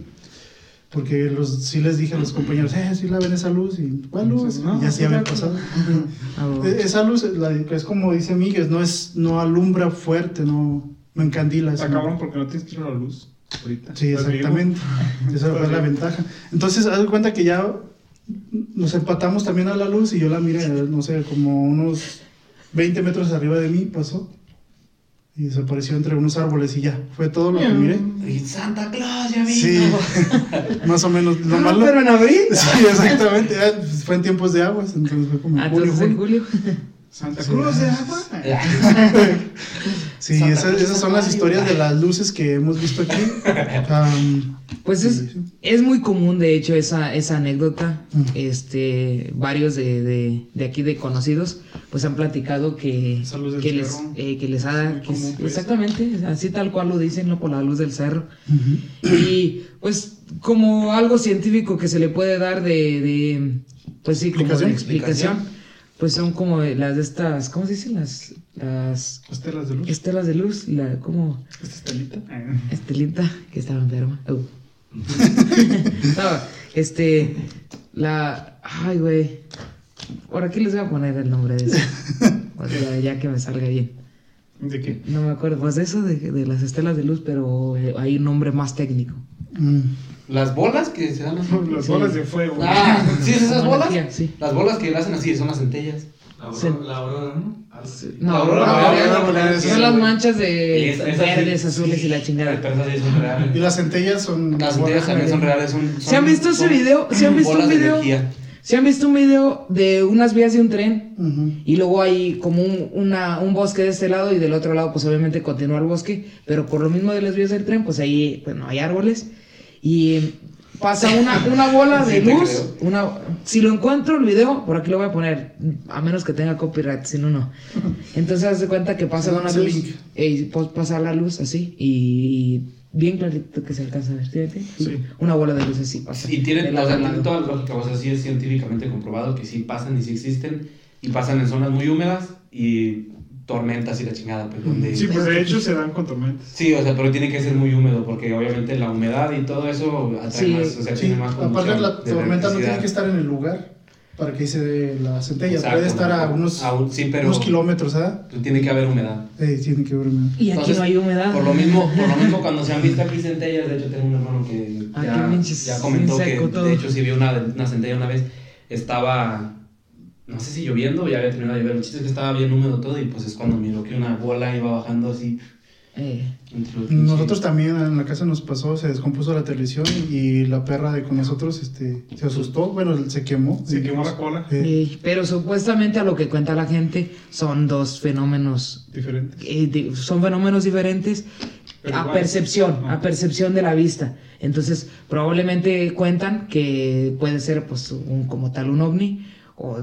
Porque los, sí les dije a los compañeros, eh, sí la ven esa luz, y ¿cuál luz? No, y así sí había pasado. Ah. E- Esa luz, la- es como dice Miguel, no es, no alumbra fuerte, no, no encandila. Está cabrón porque no tienes la luz. Ahorita. Sí, exactamente. Esa fue la ventaja. Entonces, haz de cuenta que ya nos empatamos también a la luz y yo la miré, no sé, como unos 20 metros arriba de mí pasó. Y desapareció entre unos árboles y ya. Fue todo lo que miré. Y Santa Claus ya vino. Sí, más o menos. Lo Ah, malo. pero en abril. Sí, exactamente. ya, pues, fue en tiempos de aguas, entonces fue como Ah, en julio, en julio. Santa Sí. Cruz de agua. Sí, esas, esas son las historias de las luces que hemos visto aquí. Am, Pues es, es muy común, de hecho, esa, esa anécdota. Mm. Este, varios de, de, de aquí de conocidos, pues han platicado que, que, les, eh, que les Es ha... que común, pues. exactamente, así tal cual lo dicen, ¿no? Por la luz del cerro. ujú. Y pues como algo científico que se le puede dar de, de pues sí, como de Explicación. Pues son como las de estas, ¿cómo se dicen? Las, las Las telas de luz. estelas de luz, la, como Esta estelita. Estelita, que estaba enferma. Uh. Estaba, este, la, ay, güey. Por aquí les voy a poner el nombre de eso. O sea, ya que me salga bien. ¿De qué? No me acuerdo, pues de eso, de, de las estelas de luz, pero eh, hay un nombre más técnico. Mm. Las bolas que se dan así. Las Sí. bolas de fuego. Ah, ¿sí es esas bolas? sí. Las bolas que hacen así son las centellas. La Sí. aurora, la aurora, ¿no? Algo así. No, aurora son sí, las manchas de verdes, sí, azules sí. y la chingada. Sí Y las centellas son. Las centellas también son reales. Son, ¿Se han visto ese video? ¿Se han visto un video? ¿Se han visto un video de unas vías de un tren? Y luego hay como un, una- un bosque de este lado y del otro lado pues obviamente continúa el bosque, pero por lo mismo de las vías del tren pues ahí pues no hay árboles y pasa una, una bola de Sí, luz, una, si lo encuentro el video, por aquí lo voy a poner, a menos que tenga copyright, si no, no. Entonces haz de cuenta que pasa una luz, pues, pasa la luz así y bien clarito que se alcanza a ver, ¿sí? Una bola de luz así pasa. Y tiene, de o sea, toda la lógica, o sea, sí es científicamente comprobado que sí pasan y sí existen, y pasan en zonas muy húmedas y tormentas y la chingada, pues donde... Sí, pues de hecho se dan con tormentas. Sí, o sea, pero tiene que ser muy húmedo, porque obviamente la humedad y todo eso atrae Sí, más, o sea, Sí, tiene más aparte la tormenta no tiene que estar en el lugar para que se dé la centella. Exacto. Puede estar a unos, A un- sí, pero unos kilómetros, ¿ah? tiene que haber humedad. Eh, tiene que ver. ¿no? Y aquí Entonces, no hay humedad. Por lo mismo, por lo mismo cuando se han visto aquí centellas, de hecho tengo un hermano que Ah, ya, ya comentó que todo. de hecho sí vio una, una centella una vez, estaba, no sé si lloviendo o ya había terminado de llover, el chiste es que estaba bien húmedo todo y pues es cuando miró que una bola iba bajando así. Eh, Nosotros también en la casa nos pasó, se descompuso la televisión y la perra de con nosotros este, se asustó, bueno, se quemó. Se quemó la cola. Eh, Eh, pero supuestamente a lo que cuenta la gente son dos fenómenos, Diferentes. eh, son fenómenos diferentes Pero a igual. percepción, a percepción de la vista. Entonces probablemente cuentan que puede ser pues un, como tal un ovni o,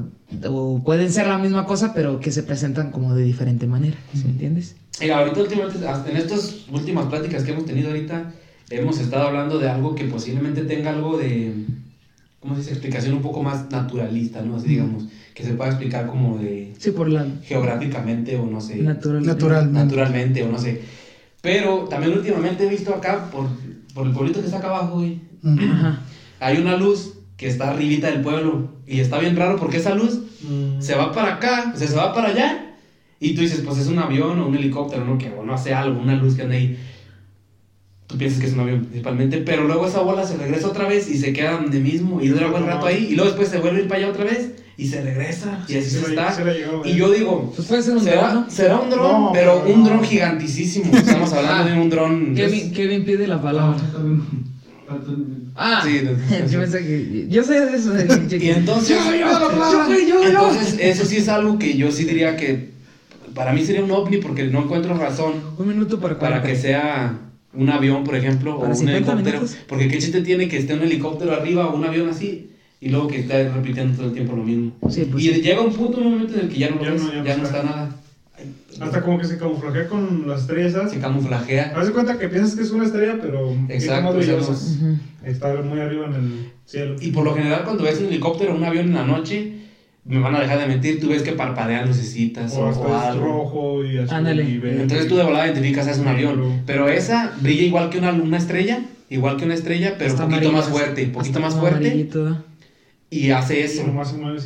o pueden ser la misma cosa pero que se presentan como de diferente manera, ¿sí entiendes? Eh, ahorita últimamente, hasta en estas últimas pláticas que hemos tenido ahorita, hemos estado hablando de algo que posiblemente tenga algo de, ¿cómo se dice? Explicación un poco más naturalista, ¿no? Así digamos, que se pueda explicar como de Sí, por la geográficamente o no sé, natural. Natural. naturalmente o no sé. Pero también últimamente he visto acá, por, por el pueblito que está acá abajo, güey, Ajá. hay una luz que está arribita del pueblo y está bien raro porque esa luz se va para acá, o sea, se va para allá. Y tú dices, pues es un avión o un helicóptero, ¿no? Que o no hace algo, una luz que anda ahí. Tú piensas que es un avión principalmente, pero luego esa bola se regresa otra vez y se queda de mismo y dura buen rato ahí. Y luego después se vuelve a ir para allá otra vez y se regresa y así Sí, se sí, está. ver. Y yo digo, Pues puede ser un ¿será, dron, ¿no? será un dron, No, pero pero un no. dron gigantísimo. Estamos hablando de un dron. Kevin, Kevin pide la palabra. Ah, Sí, yo pensé que. Yo sé de eso. de- Y entonces, Yo, güey, yo, yo. entonces, eso sí es algo que yo sí diría que para mí sería un ovni porque no encuentro razón Un minuto para para que sea un avión, por ejemplo, o un 50 helicóptero. minutos. Porque qué chiste tiene que esté un helicóptero arriba o un avión así y luego que esté repitiendo todo el tiempo lo mismo. Sí, pues y sí. llega un punto, un momento en el que ya no lo Ya ves, no, ya ya, no está. está nada. Hasta como que se camuflajea con las estrellas, ¿sabes? Se camuflajea. Haz de cuenta que piensas que es una estrella, pero Exacto, más brillosa. Ujú. Está muy arriba en el cielo. Y por lo general cuando ves un helicóptero o un avión en la noche, me van a dejar de mentir, tú ves que parpadean lucecitas o, o algo. rojo y azul. Ándale. y verde. Entonces tú de volada identificas es un avión. pero- esa brilla igual que una, una estrella, igual que una estrella, pero un poquito amarillo, más fuerte, un poquito más fuerte. Y hace eso.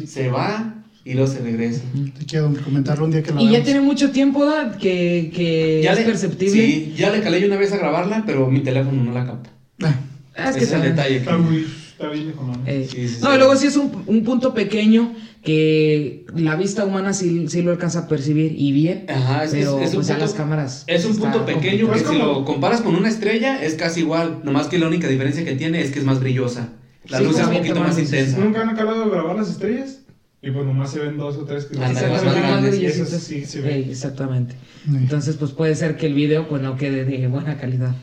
Se va y luego se regresa. Te quiero comentarlo un día que la Y ya veamos. tiene mucho tiempo, ¿verdad? Que, que es le- perceptible. Sí, ya le calé una vez a grabarla, pero mi teléfono no la capta. Ah, Ah, es Ese que es el detalle. Está muy. Está bien viejo, ¿no? Eh, Sí, sí, no, sí. y luego sí es un, un punto pequeño que la vista humana sí, sí lo alcanza a percibir y bien. Ajá, es, pero es, es un pues ya punto, las cámaras. es un punto pequeño complicado. que Es si lo comparas con una estrella es casi igual, nomás que la única diferencia que tiene es que es más brillosa. La Sí, luz es un poquito más más intensa. ¿Nunca han acabado de grabar las estrellas? Y pues nomás se ven dos o tres que grandes, y brillositas. sí se ven. Ey, exactamente. Sí. Entonces, pues puede ser que el video pues no quede de buena calidad.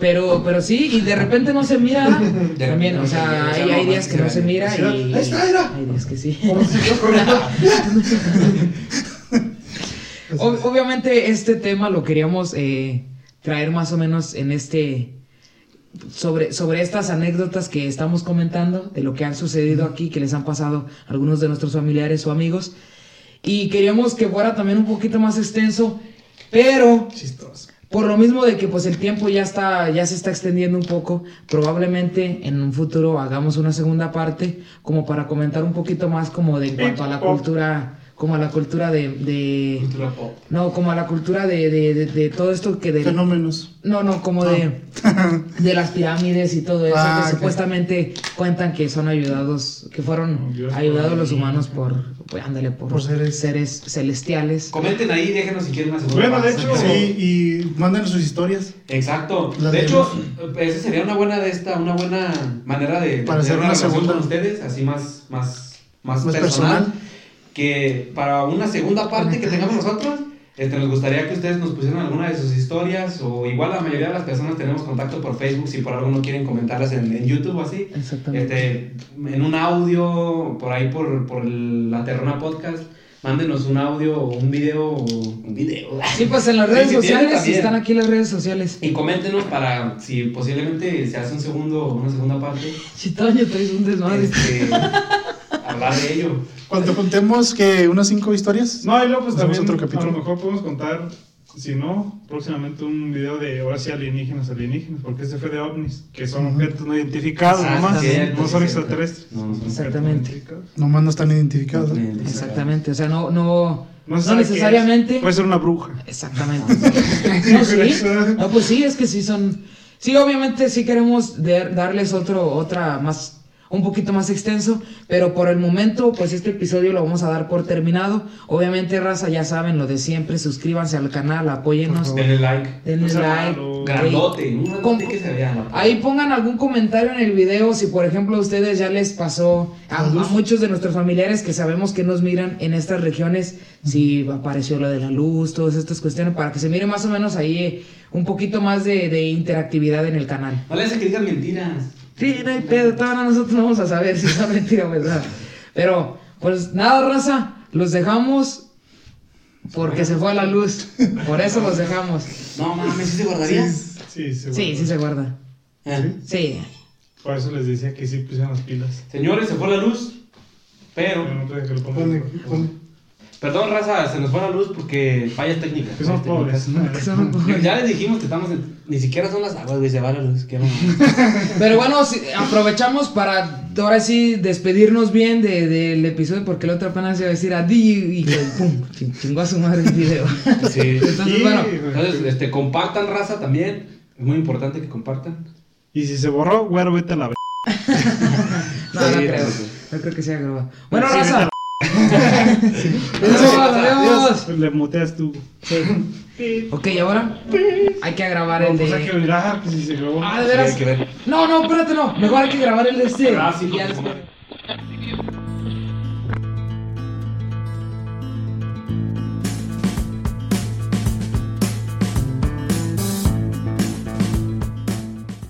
Pero, pero sí, y de repente no se mira. De También, o sea, hay, hay días que no ve. se mira y. ahí está, mira. Hay días que sí. Ob- obviamente este tema lo queríamos eh, traer más o menos en este sobre, sobre estas anécdotas que estamos comentando de lo que han sucedido aquí, que les han pasado a algunos de nuestros familiares o amigos. Y queríamos que fuera también un poquito más extenso, pero Chistoso. por lo mismo de que pues el tiempo ya está ya se está extendiendo un poco, probablemente en un futuro hagamos una segunda parte como para comentar un poquito más como de en cuanto a la cultura, como a la cultura de, de Cultura pop. no, como a la cultura de, de, de, de todo esto que de Fenómenos. no, no, como de de las pirámides y todo eso Ah, que supuestamente cuentan que son ayudados, que fueron Dios, ayudados los humanos por pues ándale por, Por seres. seres celestiales. Comenten ahí, déjenos si quieren una segunda Bueno, de hecho- Sí, y manden sus historias. Exacto. Las de hecho, esa sería una buena de esta, una buena manera de, Para hacer una relación segunda. con ustedes, así más, más, más, Más personal, personal. Que para una segunda parte que tengamos nosotros, este, nos gustaría que ustedes nos pusieran alguna de sus historias, o igual la mayoría de las personas tenemos contacto por Facebook, si por algo no quieren comentarlas en, en YouTube o así. Exactamente. Este, en un audio, por ahí por, por el- la Terrona Podcast, mándenos un audio o un video o un video. Sí, pues en las redes sí, tienen sociales están aquí las redes sociales. Y coméntenos para si posiblemente se hace un segundo una segunda parte, Chitoño, traes un desmadre. este, hablar de ello. Cuando contemos que unas cinco historias. No, y luego pues también otro a capítulo. lo mejor podemos contar, si no, próximamente un video de ahora sí alienígenas, alienígenas, porque este fue de ovnis, que son objetos no identificados Ah, nomás, no son extraterrestres. No, no son Exactamente. Identificados. Nomás no están identificados. ¿eh? Exactamente, o sea, no, no, No, no, necesariamente. Puede ser una bruja. Exactamente. no, sí. No, pues sí, es que sí son. Sí, obviamente sí queremos de- darles otro, otra más, un poquito más extenso, pero por el momento, pues este episodio lo vamos a dar por terminado. Obviamente, raza, ya saben lo de siempre, suscríbanse al canal, apóyennos, Denle like. denle like. Grandote, un Com- grandote que se Ahí pongan algún comentario en el video si por ejemplo a ustedes ya les pasó a, a muchos de nuestros familiares que sabemos que nos miran en estas regiones si apareció lo de la luz, todas estas cuestiones para que se mire más o menos ahí un poquito más de, de interactividad en el canal. No que digan mentiras. Sí, no hay pedo, todavía nosotros no vamos a saber si es mentira o verdad. Pero pues nada, raza, los dejamos porque se fue la luz. Por eso los dejamos. No mames, ¿sí se guardaría? Sí, seguro. Sí, sí se guarda. Eh. Sí. Por eso les decía que sí pusieran las pilas. Señores, se fue la luz, pero... Pero no te que lo pongan. Perdón, raza, se nos fue la luz porque fallas técnicas. Que somos pobres. Que son- técnicas. Ya les dijimos que estamos en... Ni siquiera son las aguas, güey, se va la luz. Qué. Pero bueno, aprovechamos para ahora sí despedirnos bien de- del episodio porque la otra apenas iba a decir adiós y pum, ching- chingó a su madre el video. Sí. Entonces, bueno, Entonces, este, compartan raza también. Es muy importante que compartan. Y si se borró, güero, vete a la no, no creo. No creo que sea grabado. Bueno, Sí, raza. Le muteas tú. Sí. Ok, ahora hay que grabar el No, pues hay que de. mirar que si se grabó. Ah, de Sí, hay veras. que ver. No, no, espérate, no. Mejor hay que grabar el de este. Ah, sí,